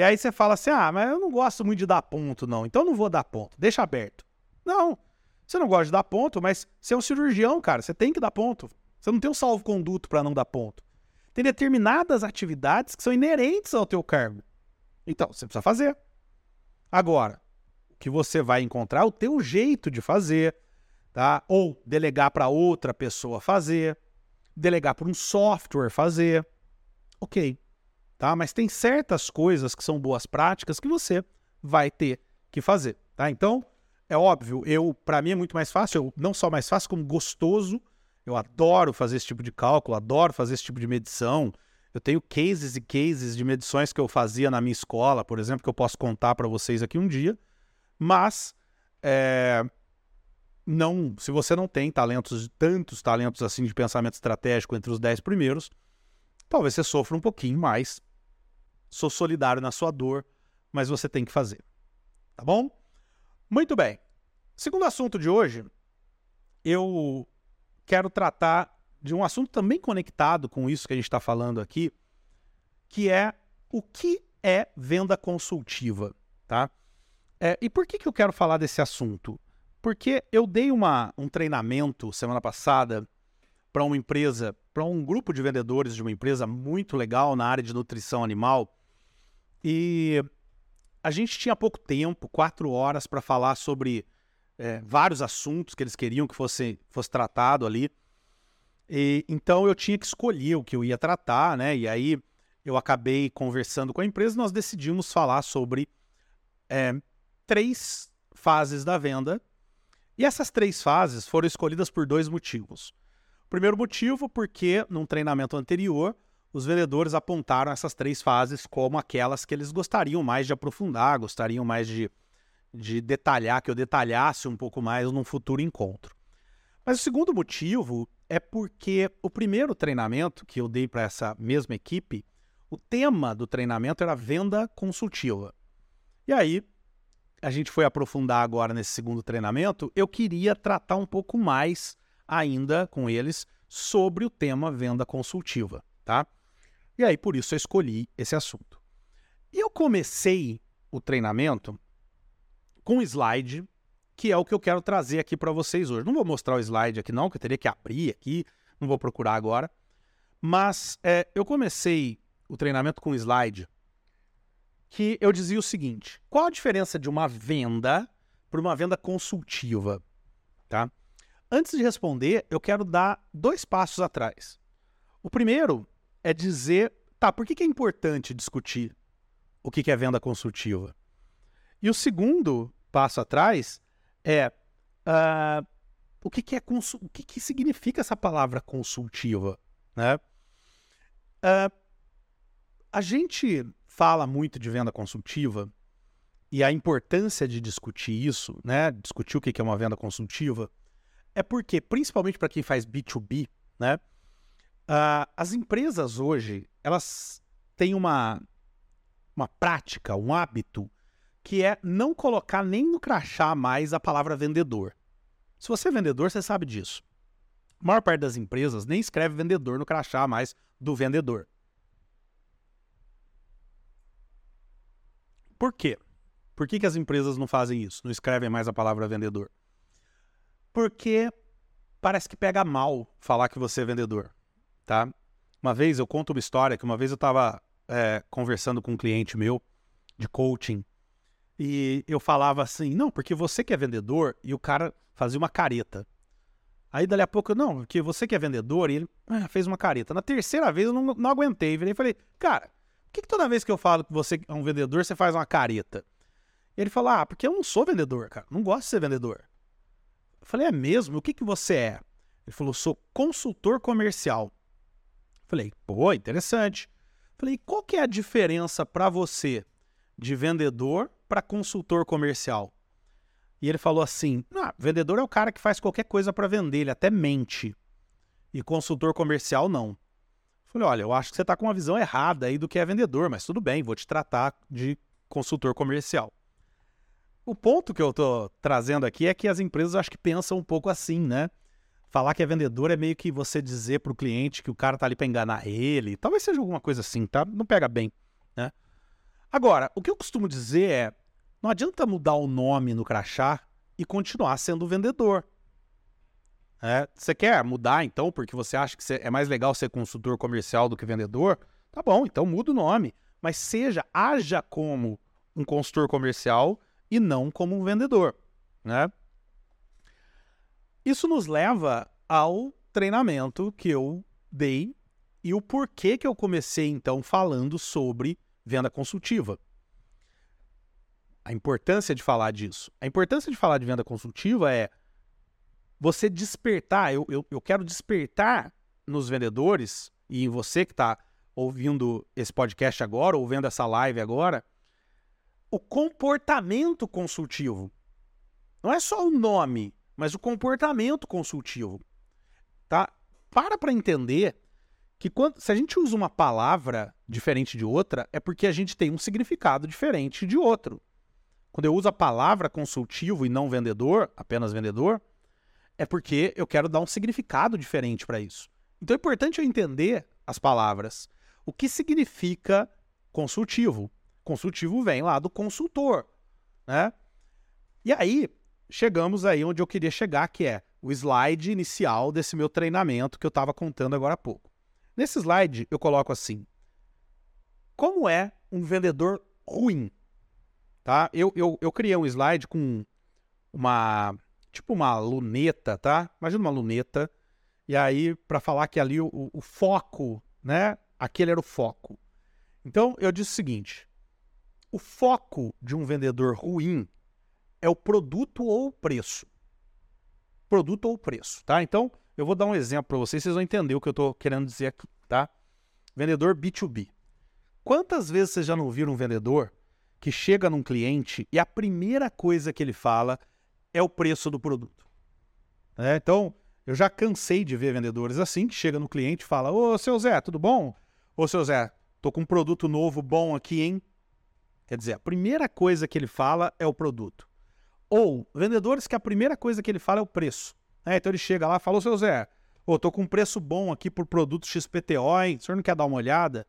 e aí você fala assim: ah, mas eu não gosto muito de dar ponto, não, então não vou dar ponto, deixa aberto. Não, você não gosta de dar ponto, mas você é um cirurgião, cara, você tem que dar ponto. Você não tem um salvo-conduto para não dar ponto. Tem determinadas atividades que são inerentes ao teu cargo. Então, você precisa fazer. Agora, o que você vai encontrar é o teu jeito de fazer, tá? Ou delegar para outra pessoa fazer. delegar para um software fazer. Ok, tá? Mas tem certas coisas que são boas práticas que você vai ter que fazer, tá? Então, é óbvio, eu para mim é muito mais fácil, eu, não só mais fácil, como gostoso. Eu adoro fazer esse tipo de cálculo, adoro fazer esse tipo de medição. Eu tenho cases e cases de medições que eu fazia na minha escola, por exemplo, que eu posso contar para vocês aqui um dia. Mas é, não, se você não tem talentos, tantos talentos assim de pensamento estratégico entre os dez primeiros, talvez você sofra um pouquinho mais. Sou solidário na sua dor, mas você tem que fazer. Tá bom? Muito bem. Segundo assunto de hoje, eu quero tratar de um assunto também conectado com isso que a gente está falando aqui, que é o que é venda consultiva, tá? É, e por que, que eu quero falar desse assunto? Porque eu dei uma, um treinamento semana passada para uma empresa, para um grupo de vendedores de uma empresa muito legal na área de nutrição animal. E a gente tinha pouco tempo, quatro horas, para falar sobre é, vários assuntos que eles queriam que fosse, fosse tratado ali. E, então eu tinha que escolher o que eu ia tratar, né? E aí eu acabei conversando com a empresa e nós decidimos falar sobre é, três fases da venda. E essas três fases foram escolhidas por dois motivos. O primeiro motivo, porque num treinamento anterior, os vendedores apontaram essas três fases como aquelas que eles gostariam mais de aprofundar, gostariam mais de, de detalhar, que eu detalhasse um pouco mais num futuro encontro. Mas o segundo motivo é porque o primeiro treinamento que eu dei para essa mesma equipe, o tema do treinamento era venda consultiva. E aí, a gente foi aprofundar agora nesse segundo treinamento, eu queria tratar um pouco mais ainda com eles sobre o tema venda consultiva, tá? E aí, por isso, eu escolhi esse assunto. E eu comecei o treinamento com um slide que é o que eu quero trazer aqui para vocês hoje. Não vou mostrar o slide aqui não, que eu teria que abrir aqui, não vou procurar agora. Mas é, eu comecei o treinamento com um slide que eu dizia o seguinte: qual a diferença de uma venda para uma venda consultiva? Tá? Antes de responder, eu quero dar dois passos atrás. O primeiro é dizer, tá, por que, que é importante discutir o que, que é venda consultiva? E o segundo passo atrás é uh, o que, que é o que, que significa essa palavra consultiva, né? Uh, a gente fala muito de venda consultiva e a importância de discutir isso, né? Discutir o que é uma venda consultiva, é porque, principalmente para quem faz B2B, né? Uh, as empresas hoje, elas têm uma, uma prática, um hábito que é não colocar nem no crachá mais a palavra vendedor. Se você é vendedor, você sabe disso. A maior parte das empresas nem escreve vendedor no crachá mais do vendedor. Por quê? Por que, que as empresas não fazem isso? Não escrevem mais a palavra vendedor? Porque parece que pega mal falar que você é vendedor, tá? Uma vez eu conto uma história que uma vez eu estava é, conversando com um cliente meu de coaching e eu falava assim, não, porque você que é vendedor, e o cara fazia uma careta. Aí dali a pouco, não, porque você que é vendedor, e ele ah, fez uma careta. Na terceira vez eu não, não aguentei, virei e falei, cara, por que, que, toda vez que eu falo que você é um vendedor, você faz uma careta? Ele falou, ah, porque eu não sou vendedor, cara, não gosto de ser vendedor. Eu falei, é mesmo? O que, que você é? Ele falou, sou consultor comercial. Falei, pô, interessante. Falei, qual que é a diferença para você de vendedor para consultor comercial. E ele falou assim: ah, vendedor é o cara que faz qualquer coisa para vender, ele até mente. E consultor comercial não. Falei, olha, eu acho que você está com uma visão errada aí do que é vendedor, mas tudo bem, vou te tratar de consultor comercial. O ponto que eu estou trazendo aqui é que as empresas acho que pensam um pouco assim, né? Falar que é vendedor é meio que você dizer para o cliente que o cara tá ali para enganar ele. Talvez seja alguma coisa assim, tá? Não pega bem, né? Agora, o que eu costumo dizer é: não adianta mudar o nome no crachá e continuar sendo vendedor. É, você quer mudar então porque você acha que é mais legal ser consultor comercial do que vendedor? Tá bom, então muda o nome. Mas seja, haja como um consultor comercial e não como um vendedor. Né? Isso nos leva ao treinamento que eu dei e o porquê que eu comecei então falando sobre venda consultiva. A importância de falar disso. A importância de falar de venda consultiva é você despertar. Eu, eu, eu quero despertar nos vendedores e em você que está ouvindo esse podcast agora, ou vendo essa live agora, o comportamento consultivo. Não é só o nome, mas o comportamento consultivo. Tá? Para para entender que quando, se a gente usa uma palavra diferente de outra, é porque a gente tem um significado diferente de outro. Quando eu uso a palavra consultivo e não vendedor, apenas vendedor, é porque eu quero dar um significado diferente para isso. Então é importante eu entender as palavras. O que significa consultivo? Consultivo vem lá do consultor, né? E aí, chegamos aí onde eu queria chegar, que é o slide inicial desse meu treinamento que eu estava contando agora há pouco. Nesse slide, eu coloco assim: Como é um vendedor ruim? Tá? Eu, eu, eu criei um slide com uma. Tipo uma luneta, tá? Imagina uma luneta. E aí, para falar que ali o, o foco, né? Aquele era o foco. Então, eu disse o seguinte: o foco de um vendedor ruim é o produto ou o preço. Produto ou preço, tá? Então, eu vou dar um exemplo para vocês, vocês vão entender o que eu estou querendo dizer aqui, tá? Vendedor B2B. Quantas vezes vocês já não viram um vendedor que chega num cliente e a primeira coisa que ele fala é o preço do produto? É, então, eu já cansei de ver vendedores assim, que chega no cliente e fala, ô, seu Zé, tudo bom? Ô, seu Zé, tô com um produto novo bom aqui, hein? Quer dizer, a primeira coisa que ele fala é o produto. Ou vendedores que a primeira coisa que ele fala é o preço. É, então ele chega lá e fala, ô seu Zé, ô, tô com um preço bom aqui por produto XPTO, hein? O senhor não quer dar uma olhada?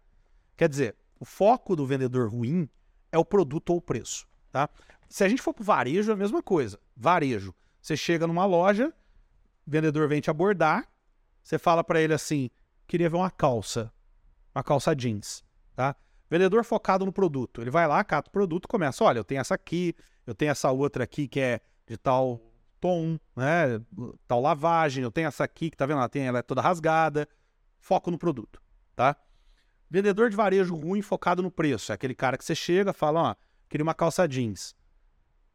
Quer dizer, o foco do vendedor ruim é o produto ou o preço, tá? Se a gente for pro varejo, é a mesma coisa. Varejo. Você chega numa loja, o vendedor vem te abordar, você fala para ele assim, queria ver uma calça, uma calça jeans, tá? Vendedor focado no produto. Ele vai lá, cata o produto, começa, olha, eu tenho essa aqui, eu tenho essa outra aqui que é de tal tom, né? Tal lavagem, eu tenho essa aqui que tá vendo? Ela, tem, ela é toda rasgada. Foco no produto, tá? Vendedor de varejo ruim focado no preço. É aquele cara que você chega fala, ó, queria uma calça jeans.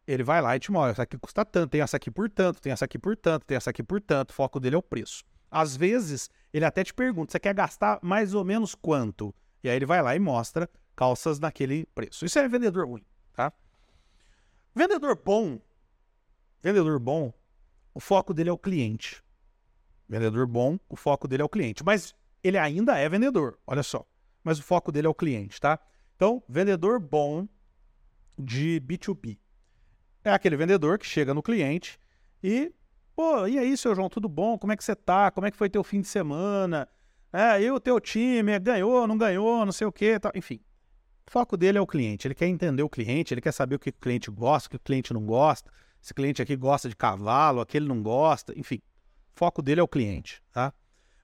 Ele vai lá e te mostra, essa aqui custa tanto, tem essa aqui por tanto, tem essa aqui por tanto, tem essa aqui por tanto. Foco dele é o preço. Às vezes, ele até te pergunta, você quer gastar mais ou menos quanto? E aí ele vai lá e mostra calças naquele preço. Isso é vendedor ruim, tá? Vendedor bom Vendedor bom, o foco dele é o cliente. Vendedor bom, o foco dele é o cliente. Mas ele ainda é vendedor, olha só. Mas o foco dele é o cliente, tá? Então, vendedor bom de B2B. É aquele vendedor que chega no cliente e, pô, e aí, seu João, tudo bom? Como é que você tá? Como é que foi teu fim de semana? É, e o teu time ganhou, não ganhou, não sei o quê, tal. enfim. O foco dele é o cliente. Ele quer entender o cliente, ele quer saber o que o cliente gosta, o que o cliente não gosta. Esse cliente aqui gosta de cavalo, aquele não gosta, enfim. O foco dele é o cliente, tá?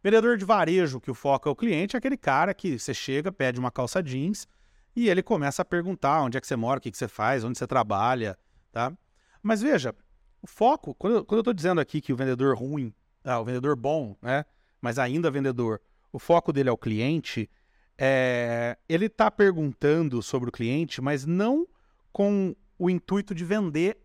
Vendedor de varejo, que o foco é o cliente, é aquele cara que você chega, pede uma calça jeans e ele começa a perguntar onde é que você mora, o que, que você faz, onde você trabalha, tá? Mas veja, o foco, quando eu, tô dizendo aqui que o vendedor ruim, ah, o vendedor bom, né? Mas ainda vendedor, o foco dele é o cliente, é, ele está perguntando sobre o cliente, mas não com o intuito de vender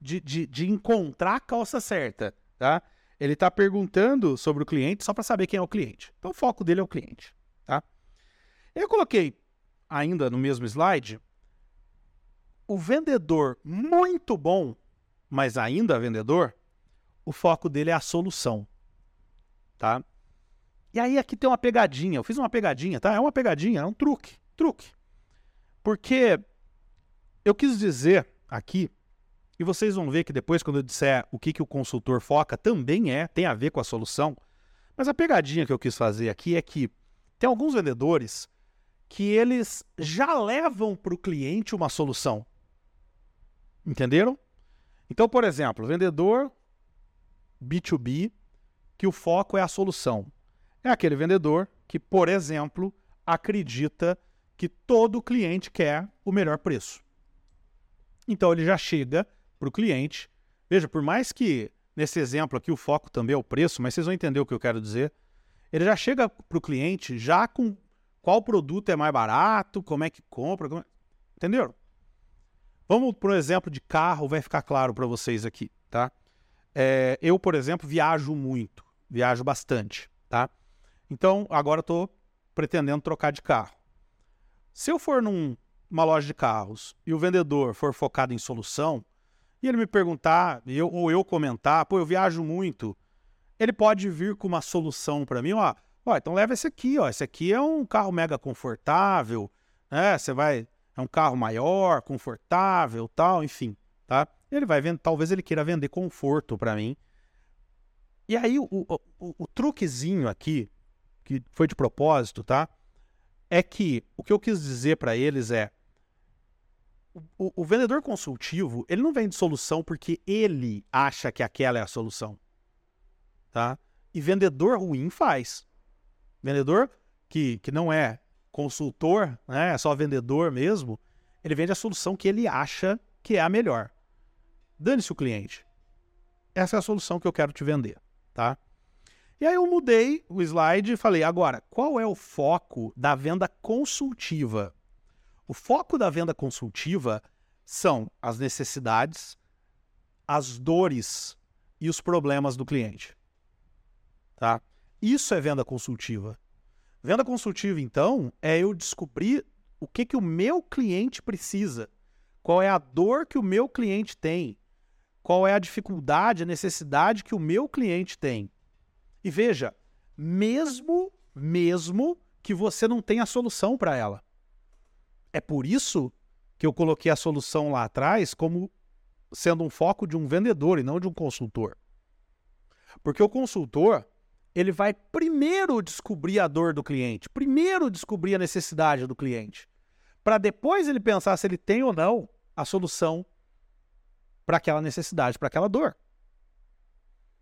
de, de, de encontrar a calça certa, tá? Ele está perguntando sobre o cliente só para saber quem é o cliente. Então o foco dele é o cliente, tá? Eu coloquei ainda no mesmo slide o vendedor muito bom, mas ainda vendedor, o foco dele é a solução, tá? E aí aqui tem uma pegadinha. Eu fiz uma pegadinha, tá? É uma pegadinha, é um truque, truque. Porque eu quis dizer aqui e vocês vão ver que depois, quando eu disser o que, que o consultor foca, também é, tem a ver com a solução. Mas a pegadinha que eu quis fazer aqui é que tem alguns vendedores que eles já levam para o cliente uma solução. Entenderam? Então, por exemplo, vendedor B2B, que o foco é a solução. É aquele vendedor que, por exemplo, acredita que todo cliente quer o melhor preço. Então ele já chega para o cliente. Veja, por mais que nesse exemplo aqui o foco também é o preço, mas vocês vão entender o que eu quero dizer. ele já chega para o cliente já com qual produto é mais barato, como é que compra, como... É, entenderam? Vamos para um exemplo de carro, vai ficar claro para vocês aqui, tá? É, eu, por exemplo, viajo muito, viajo bastante, tá? Então, agora estou pretendendo trocar de carro. Se eu for numa loja de carros e o vendedor for focado em solução, e ele me perguntar, eu, ou eu comentar, pô, eu viajo muito, ele pode vir com uma solução para mim, ó, ó, então leva esse aqui, ó, esse aqui é um carro mega confortável, né? Você vai, é um carro maior, confortável, tal, enfim, tá? Ele vai vender, talvez ele queira vender conforto para mim. E aí o, o, o, o truquezinho aqui, que foi de propósito, tá? É que o que eu quis dizer para eles é o, o, vendedor consultivo, ele não vende solução porque ele acha que aquela é a solução tá? E vendedor ruim faz. Vendedor que, que não é consultor, né, é só vendedor mesmo, ele vende a solução que ele acha que é a melhor. Dane-se o cliente. Essa é a solução que eu quero te vender, tá? E aí eu mudei o slide e falei, agora, qual é o foco da venda consultiva? O foco da venda consultiva são as necessidades, as dores e os problemas do cliente. Tá? Isso é venda consultiva. Venda consultiva, então, é eu descobrir o que, que o meu cliente precisa, qual é a dor que o meu cliente tem, qual é a dificuldade, a necessidade que o meu cliente tem. E veja, mesmo, mesmo que você não tenha a solução para ela. É por isso que eu coloquei a solução lá atrás como sendo um foco de um vendedor e não de um consultor. Porque o consultor, ele vai primeiro descobrir a dor do cliente, primeiro descobrir a necessidade do cliente, para depois ele pensar se ele tem ou não a solução para aquela necessidade, para aquela dor.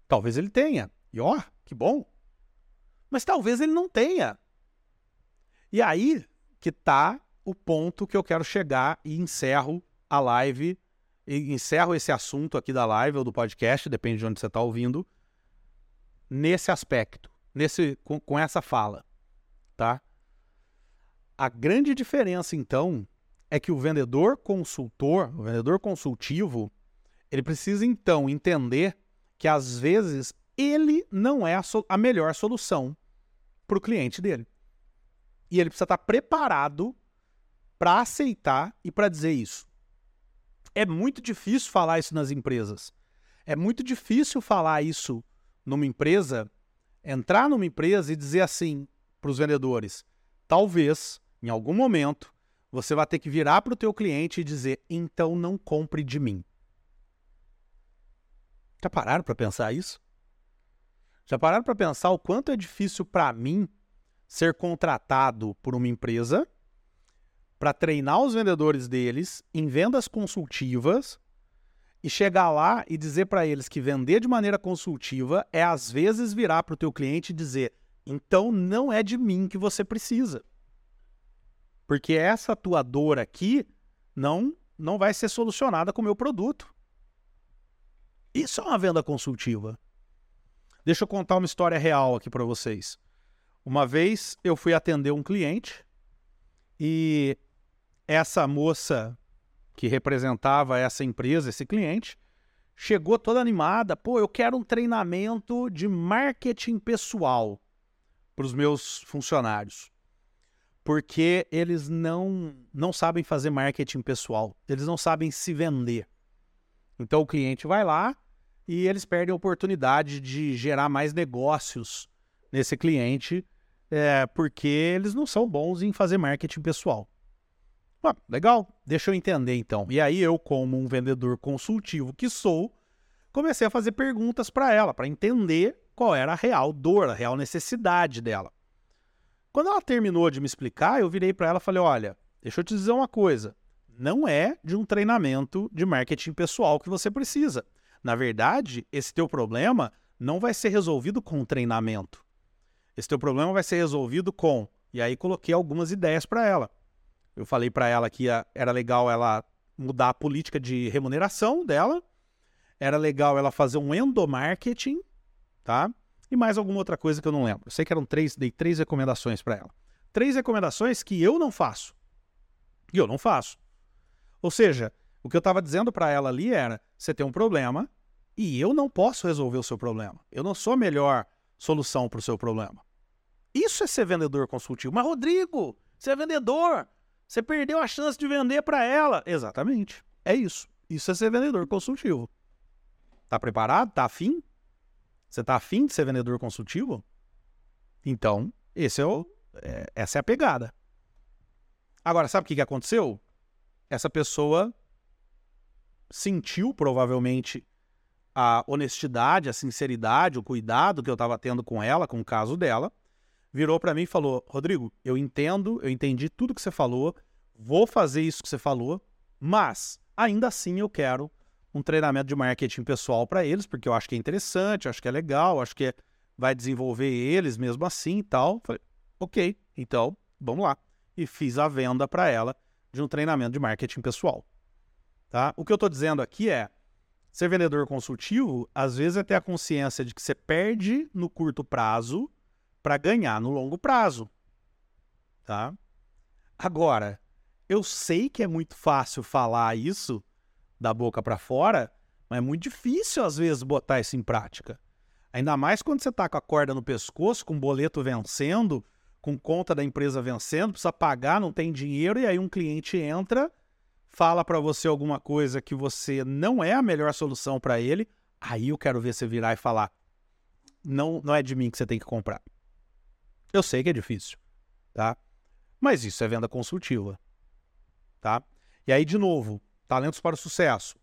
Talvez ele tenha, e ó, que bom. Mas talvez ele não tenha. E aí que está o ponto que eu quero chegar e encerro a live, e encerro esse assunto aqui da live ou do podcast, depende de onde você está ouvindo nesse aspecto, nesse com, com essa fala, tá? A grande diferença então é que o vendedor consultor, o vendedor consultivo, ele precisa então entender que às vezes ele não é a, so a melhor solução para o cliente dele. E ele precisa estar preparado para aceitar e para dizer isso. É muito difícil falar isso nas empresas. É muito difícil falar isso numa empresa, entrar numa empresa e dizer assim para os vendedores: talvez, em algum momento, você vai ter que virar para o teu cliente e dizer: então não compre de mim. Já pararam para pensar isso? Já pararam para pensar o quanto é difícil para mim ser contratado por uma empresa para treinar os vendedores deles em vendas consultivas e chegar lá e dizer para eles que vender de maneira consultiva é às vezes virar para o teu cliente e dizer: então não é de mim que você precisa, porque essa tua dor aqui não não vai ser solucionada com o meu produto. Isso é uma venda consultiva. Deixa eu contar uma história real aqui para vocês. Uma vez eu fui atender um cliente e essa moça que representava essa empresa, esse cliente, chegou toda animada. Pô, eu quero um treinamento de marketing pessoal para os meus funcionários. Porque eles não, não sabem fazer marketing pessoal, eles não sabem se vender. Então o cliente vai lá e eles perdem a oportunidade de gerar mais negócios nesse cliente, é, porque eles não são bons em fazer marketing pessoal. Ah, legal, deixa eu entender então. E aí eu, como um vendedor consultivo que sou, comecei a fazer perguntas para ela, para entender qual era a real dor, a real necessidade dela. Quando ela terminou de me explicar, eu virei para ela e falei: olha, deixa eu te dizer uma coisa. Não é de um treinamento de marketing pessoal que você precisa. Na verdade, esse teu problema não vai ser resolvido com treinamento. Esse teu problema vai ser resolvido com. E aí coloquei algumas ideias para ela. Eu falei para ela que era legal ela mudar a política de remuneração dela, era legal ela fazer um endomarketing, tá? e mais alguma outra coisa que eu não lembro. Eu sei que eram três, dei três recomendações para ela. Três recomendações que eu não faço. E eu não faço. Ou seja, o que eu estava dizendo para ela ali era: você tem um problema e eu não posso resolver o seu problema. Eu não sou a melhor solução para o seu problema. Isso é ser vendedor consultivo. Mas, Rodrigo, você é vendedor. Você perdeu a chance de vender para ela. Exatamente. É isso. Isso é ser vendedor consultivo. Tá preparado? Tá afim? Você tá afim de ser vendedor consultivo? Então, esse é o, é, essa é a pegada. Agora, sabe o que, que aconteceu? Essa pessoa sentiu provavelmente a honestidade, a sinceridade, o cuidado que eu estava tendo com ela, com o caso dela, virou para mim e falou: Rodrigo, eu entendo, eu entendi tudo que você falou, vou fazer isso que você falou, mas ainda assim eu quero um treinamento de marketing pessoal para eles, porque eu acho que é interessante, acho que é legal, acho que vai desenvolver eles mesmo assim e tal. Falei, ok, então vamos lá. E fiz a venda para ela de um treinamento de marketing pessoal. Tá? O que eu estou dizendo aqui é, ser vendedor consultivo, às vezes é ter a consciência de que você perde no curto prazo para ganhar no longo prazo. Tá? Agora, eu sei que é muito fácil falar isso da boca para fora, mas é muito difícil às vezes botar isso em prática. Ainda mais quando você está com a corda no pescoço, com o boleto vencendo, com conta da empresa vencendo, precisa pagar, não tem dinheiro, e aí um cliente entra, fala para você alguma coisa que você não é a melhor solução para ele, aí eu quero ver você virar e falar: não, não é de mim que você tem que comprar. Eu sei que é difícil, tá? Mas isso é venda consultiva, tá? E aí, de novo, talentos para o sucesso.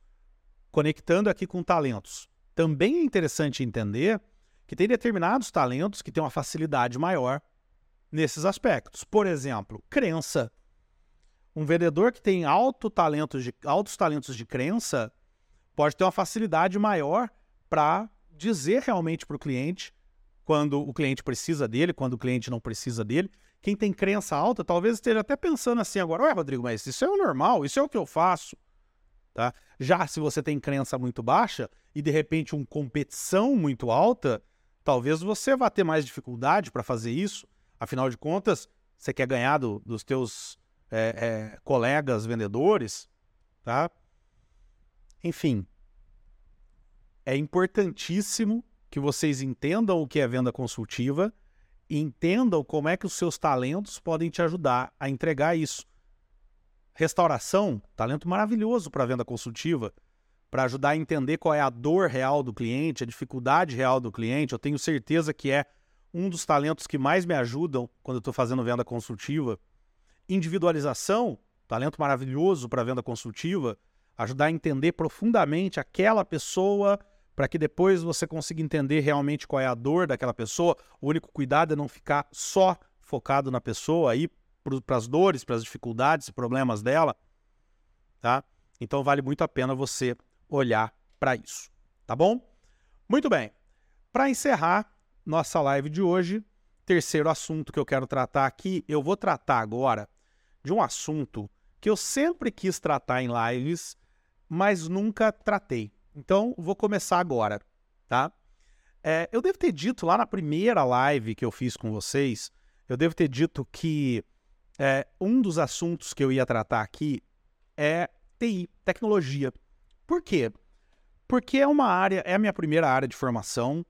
Conectando aqui com talentos. Também é interessante entender que tem determinados talentos que têm uma facilidade maior nesses aspectos. Por exemplo, crença. Um vendedor que tem alto talento de, altos talentos de crença pode ter uma facilidade maior para dizer realmente para o cliente quando o cliente precisa dele, quando o cliente não precisa dele. Quem tem crença alta talvez esteja até pensando assim agora: Ué, Rodrigo, mas isso é o normal, isso é o que eu faço. Tá? Já se você tem crença muito baixa e de repente uma competição muito alta, talvez você vá ter mais dificuldade para fazer isso. Afinal de contas, você quer ganhar do, dos teus é, é, colegas vendedores, tá? Enfim, é importantíssimo que vocês entendam o que é venda consultiva e entendam como é que os seus talentos podem te ajudar a entregar isso. Restauração, talento maravilhoso para venda consultiva, para ajudar a entender qual é a dor real do cliente, a dificuldade real do cliente. Eu tenho certeza que é um dos talentos que mais me ajudam quando eu estou fazendo venda consultiva. Individualização, talento maravilhoso para venda consultiva, ajudar a entender profundamente aquela pessoa para que depois você consiga entender realmente qual é a dor daquela pessoa. O único cuidado é não ficar só focado na pessoa, aí para as dores, para as dificuldades e problemas dela, tá? Então vale muito a pena você olhar para isso, tá bom? Muito bem. Para encerrar nossa live de hoje, terceiro assunto que eu quero tratar aqui, eu vou tratar agora de um assunto que eu sempre quis tratar em lives, mas nunca tratei. Então, vou começar agora, tá? É, eu devo ter dito lá na primeira live que eu fiz com vocês, eu devo ter dito que é, um dos assuntos que eu ia tratar aqui é TI, tecnologia. Por quê? Porque é uma área, é a minha primeira área de formação,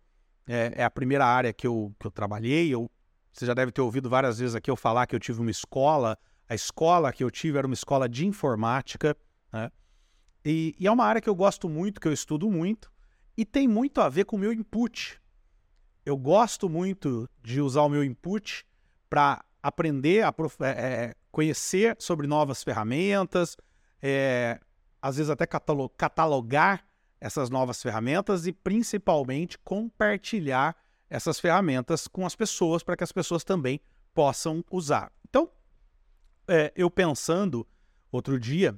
é, é a primeira área que eu, que eu trabalhei. Eu, você já deve ter ouvido várias vezes aqui eu falar que eu tive uma escola. A escola que eu tive era uma escola de informática, né? E, e, é uma área que eu gosto muito, que eu estudo muito, e tem muito a ver com o meu input. Eu gosto muito de usar o meu input para aprender, a é, é, conhecer sobre novas ferramentas, é, às vezes até catalogar essas novas ferramentas e principalmente compartilhar essas ferramentas com as pessoas para que as pessoas também possam usar. É, eu pensando outro dia,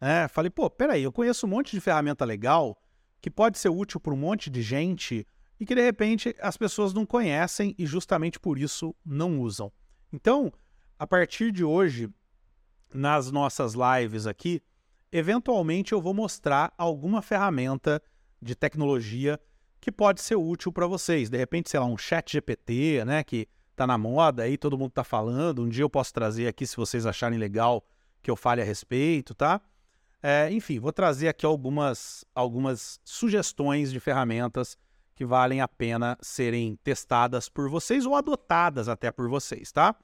é, falei, pô, peraí, eu conheço um monte de ferramenta legal que pode ser útil para um monte de gente e que de repente as pessoas não conhecem e justamente por isso não usam. Então, a partir de hoje, nas nossas lives aqui, eventualmente eu vou mostrar alguma ferramenta de tecnologia que pode ser útil para vocês. De repente, sei lá, um chat GPT, né, que tá na moda aí, todo mundo tá falando. Um dia eu posso trazer aqui se vocês acharem legal que eu fale a respeito, tá? É, enfim, vou trazer aqui algumas, algumas sugestões de ferramentas que valem a pena serem testadas por vocês ou adotadas até por vocês, tá?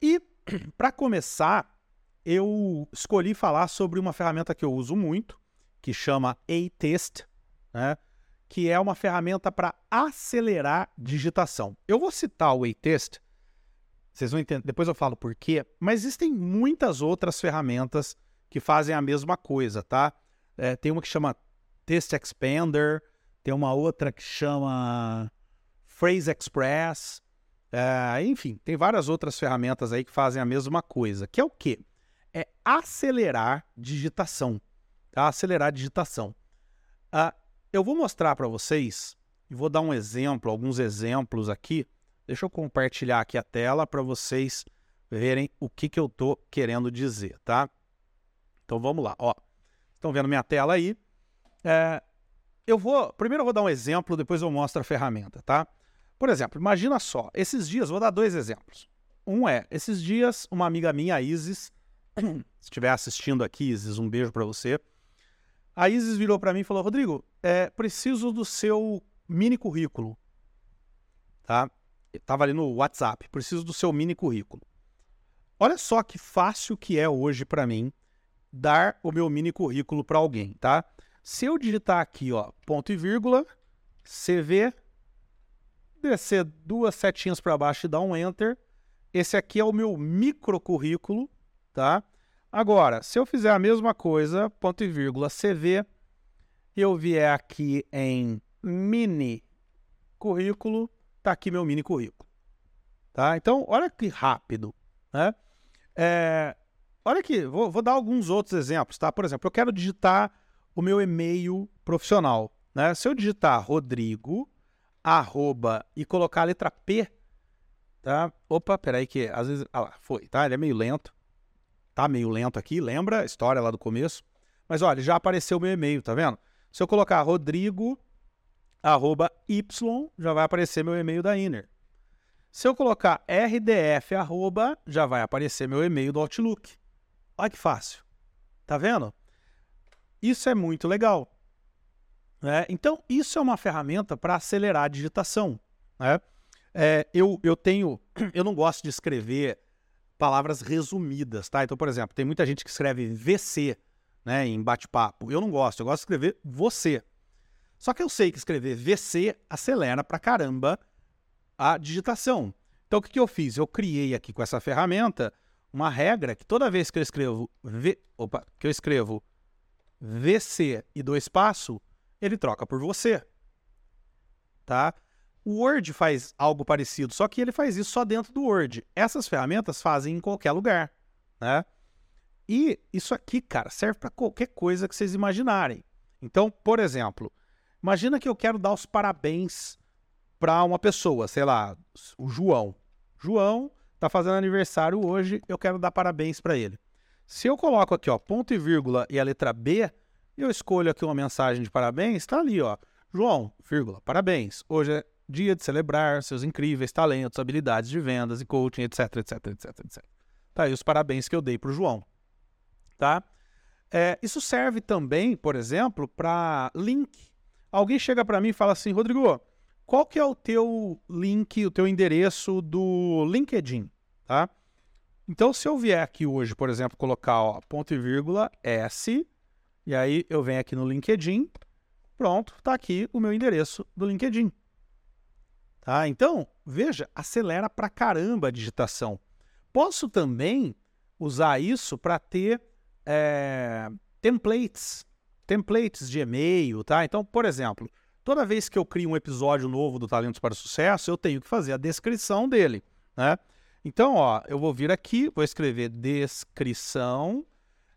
E para começar, eu escolhi falar sobre uma ferramenta que eu uso muito, que chama A-Test, né? Que é uma ferramenta para acelerar digitação. Eu vou citar o A-Test, vocês vão entender, depois eu falo por quê, mas existem muitas outras ferramentas que fazem a mesma coisa, tá? É, tem uma que chama Test Expander, tem uma outra que chama Phrase Express, é, enfim, tem várias outras ferramentas aí que fazem a mesma coisa, que é o quê? É acelerar digitação, tá? Acelerar digitação. Uh, eu vou mostrar para vocês e vou dar um exemplo, alguns exemplos aqui. Deixa eu compartilhar aqui a tela para vocês verem o que, que eu estou querendo dizer, tá? Então vamos lá, ó. Estão vendo minha tela aí? É, eu vou, primeiro eu vou dar um exemplo, depois eu mostro a ferramenta, tá? Por exemplo, imagina só, esses dias, vou dar dois exemplos. Um é, esses dias, uma amiga minha, a Isis, se estiver assistindo aqui, Isis, um beijo para você. A Isis virou para mim e falou: Rodrigo, é, preciso do seu mini currículo. Tá? Estava ali no WhatsApp, preciso do seu mini currículo. Olha só que fácil que é hoje para mim dar o meu mini currículo para alguém, tá? Se eu digitar aqui, ó, ponto e vírgula, CV, descer duas setinhas para baixo e dar um enter, esse aqui é o meu micro currículo, tá? Agora, se eu fizer a mesma coisa, ponto e vírgula, CV, eu vier aqui em mini currículo, tá aqui meu mini currículo. Tá? Então, olha que rápido. Né? É, olha aqui, vou, vou, dar alguns outros exemplos. Tá? Por exemplo, eu quero digitar o meu e-mail profissional. Né? Se eu digitar Rodrigo, arroba, e colocar a letra P, tá? Opa, peraí que às vezes... Ah lá, foi, tá? Ele é meio lento. Tá meio lento aqui, lembra a história lá do começo? Mas olha, já apareceu meu e-mail, tá vendo? Se eu colocar rodrigo, arroba y, já vai aparecer meu e-mail da Inner. Se eu colocar rdf, arroba, já vai aparecer meu e-mail do Outlook. Olha que fácil. Tá vendo? Isso é muito legal. Né? Então, isso é uma ferramenta para acelerar a digitação. Né? É, eu, eu tenho, eu não gosto de escrever palavras resumidas, tá? Então, por exemplo, tem muita gente que escreve VC, né, em bate-papo. Eu não gosto, eu gosto de escrever você. Só que eu sei que escrever VC acelera pra caramba a digitação. Então, o que, que eu fiz? Eu criei aqui com essa ferramenta uma regra que toda vez que eu escrevo v, opa, que eu escrevo VC e dois espaço, ele troca por você. Tá? O Word faz algo parecido, só que ele faz isso só dentro do Word. Essas ferramentas fazem em qualquer lugar, né? E isso aqui, cara, serve para qualquer coisa que vocês imaginarem. Então, por exemplo, imagina que eu quero dar os parabéns para uma pessoa, sei lá, o João. João está fazendo aniversário hoje, eu quero dar parabéns para ele. Se eu coloco aqui, ó, ponto e vírgula e a letra B, eu escolho aqui uma mensagem de parabéns, está ali, ó. João, vírgula, parabéns. Hoje é dia de celebrar seus incríveis talentos, habilidades de vendas e coaching, etc, etc, etc, etc. Tá aí os parabéns que eu dei para o João. Tá? É, isso serve também, por exemplo, para link. Alguém chega para mim e fala assim, Rodrigo, qual que é o teu link, o teu endereço do LinkedIn, tá? Então, se eu vier aqui hoje, por exemplo, colocar ó, ponto e vírgula S, e aí eu venho aqui no LinkedIn, pronto, está aqui o meu endereço do LinkedIn. Tá? Então, veja, acelera pra caramba a digitação. Posso também usar isso para ter é, templates, templates de e-mail, tá? Então, por exemplo, toda vez que eu crio um episódio novo do Talentos para o Sucesso, eu tenho que fazer a descrição dele, né? Então, ó, eu vou vir aqui, vou escrever descrição.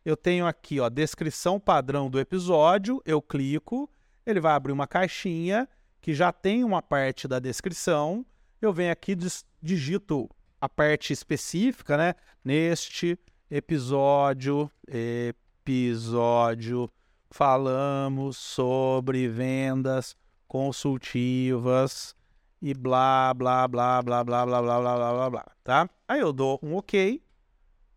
Eu tenho aqui, ó, descrição padrão do episódio. Eu clico, ele vai abrir uma caixinha que já tem uma parte da descrição, eu venho aqui digito a parte específica, né? Neste episódio, episódio, falamos sobre vendas consultivas e blá, blá, blá, blá, blá, blá, blá, blá, blá, blá, blá, tá? Aí eu dou um OK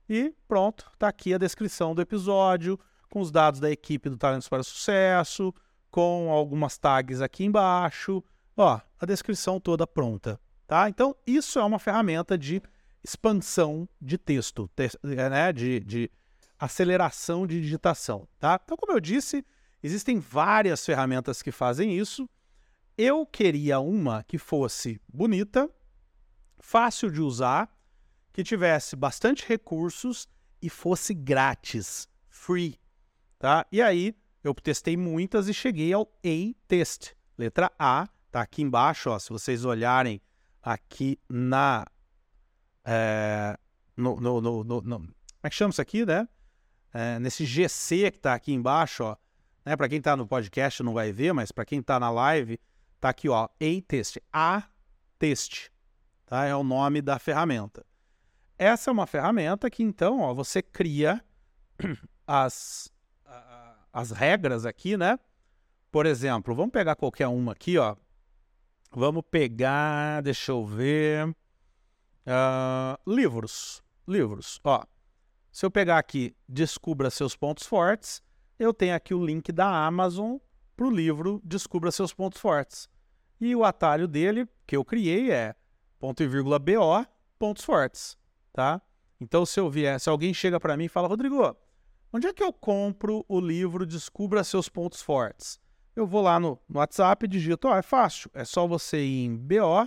e pronto, tá aqui a descrição do episódio, com os dados da equipe do Talentos para Sucesso, com algumas tags aqui embaixo, ó, a descrição toda pronta, tá? Então, isso é uma ferramenta de expansão de texto, né? de, de aceleração de digitação, tá? Então, como eu disse, existem várias ferramentas que fazem isso. Eu queria uma que fosse bonita, fácil de usar, que tivesse bastante recursos e fosse grátis, free, tá? E aí eu testei muitas e cheguei ao A-Test. Letra A, tá aqui embaixo, ó, se vocês olharem aqui na é, no, no, no, no, como é que chama isso aqui, né? É, nesse GC que está aqui embaixo, ó, né? Para quem está no podcast não vai ver, mas para quem está na live, tá aqui, ó, A-Test, A-Test, tá? É o nome da ferramenta. Essa é uma ferramenta que então, ó, você cria as as regras aqui, né? Por exemplo, vamos pegar qualquer uma aqui, ó. Vamos pegar, deixa eu ver, uh, livros, livros. Ó, se eu pegar aqui, descubra seus pontos fortes, eu tenho aqui o link da Amazon para o livro Descubra seus pontos fortes. E o atalho dele que eu criei é ponto e vírgula BO pontos fortes, tá? Então se eu vier, se alguém chega para mim e fala, Rodrigo, Onde é que eu compro o livro Descubra Seus Pontos Fortes? Eu vou lá no, no WhatsApp e digito, ó, oh, é fácil, é só você ir em BO,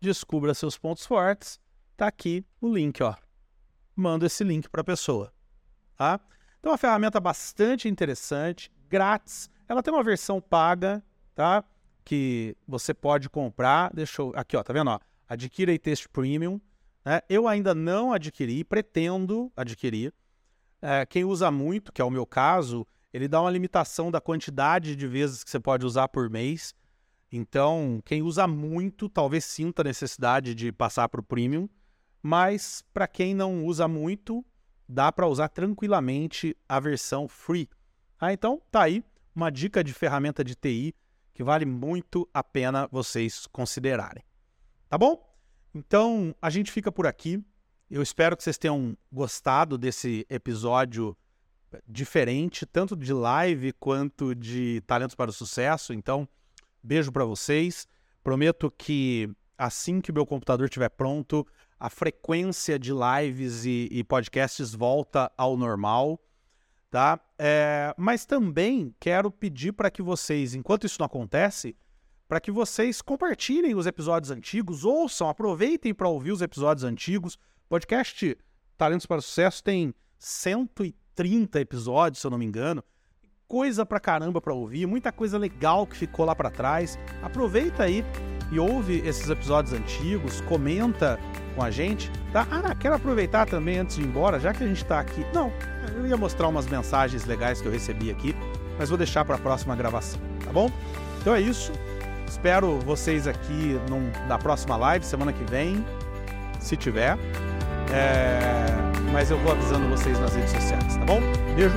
Descubra Seus Pontos Fortes, tá aqui o link, ó. Mando esse link para a pessoa, tá? Então, é uma ferramenta bastante interessante, grátis. Ela tem uma versão paga, tá? Que você pode comprar. Deixa eu... Aqui, ó, tá vendo? Ó? Adquira e Teste Premium. Né? Eu ainda não adquiri, pretendo adquirir. É, quem usa muito, que é o meu caso, ele dá uma limitação da quantidade de vezes que você pode usar por mês. Então, quem usa muito talvez sinta a necessidade de passar para o premium, mas para quem não usa muito, dá para usar tranquilamente a versão free. Ah, então, tá aí uma dica de ferramenta de TI que vale muito a pena vocês considerarem. Tá bom? Então, a gente fica por aqui. Eu espero que vocês tenham gostado desse episódio diferente, tanto de live quanto de Talentos para o Sucesso. Então, beijo para vocês. Prometo que assim que meu computador estiver pronto, a frequência de lives e, e podcasts volta ao normal, tá? É, mas também quero pedir para que vocês, enquanto isso não acontece, para que vocês compartilhem os episódios antigos, ouçam, aproveitem para ouvir os episódios antigos Podcast Talentos para o Sucesso tem 130 episódios, se eu não me engano. Coisa pra caramba pra ouvir, muita coisa legal que ficou lá para trás. Aproveita aí e ouve esses episódios antigos, comenta com a gente, tá? Ah, quero aproveitar também antes de ir embora, já que a gente tá aqui. Não, eu ia mostrar umas mensagens legais que eu recebi aqui, mas vou deixar para a próxima gravação, tá bom? Então é isso. Espero vocês aqui num, na próxima live, semana que vem, se tiver. É, mas eu vou avisando vocês nas redes sociais, tá bom? Beijo,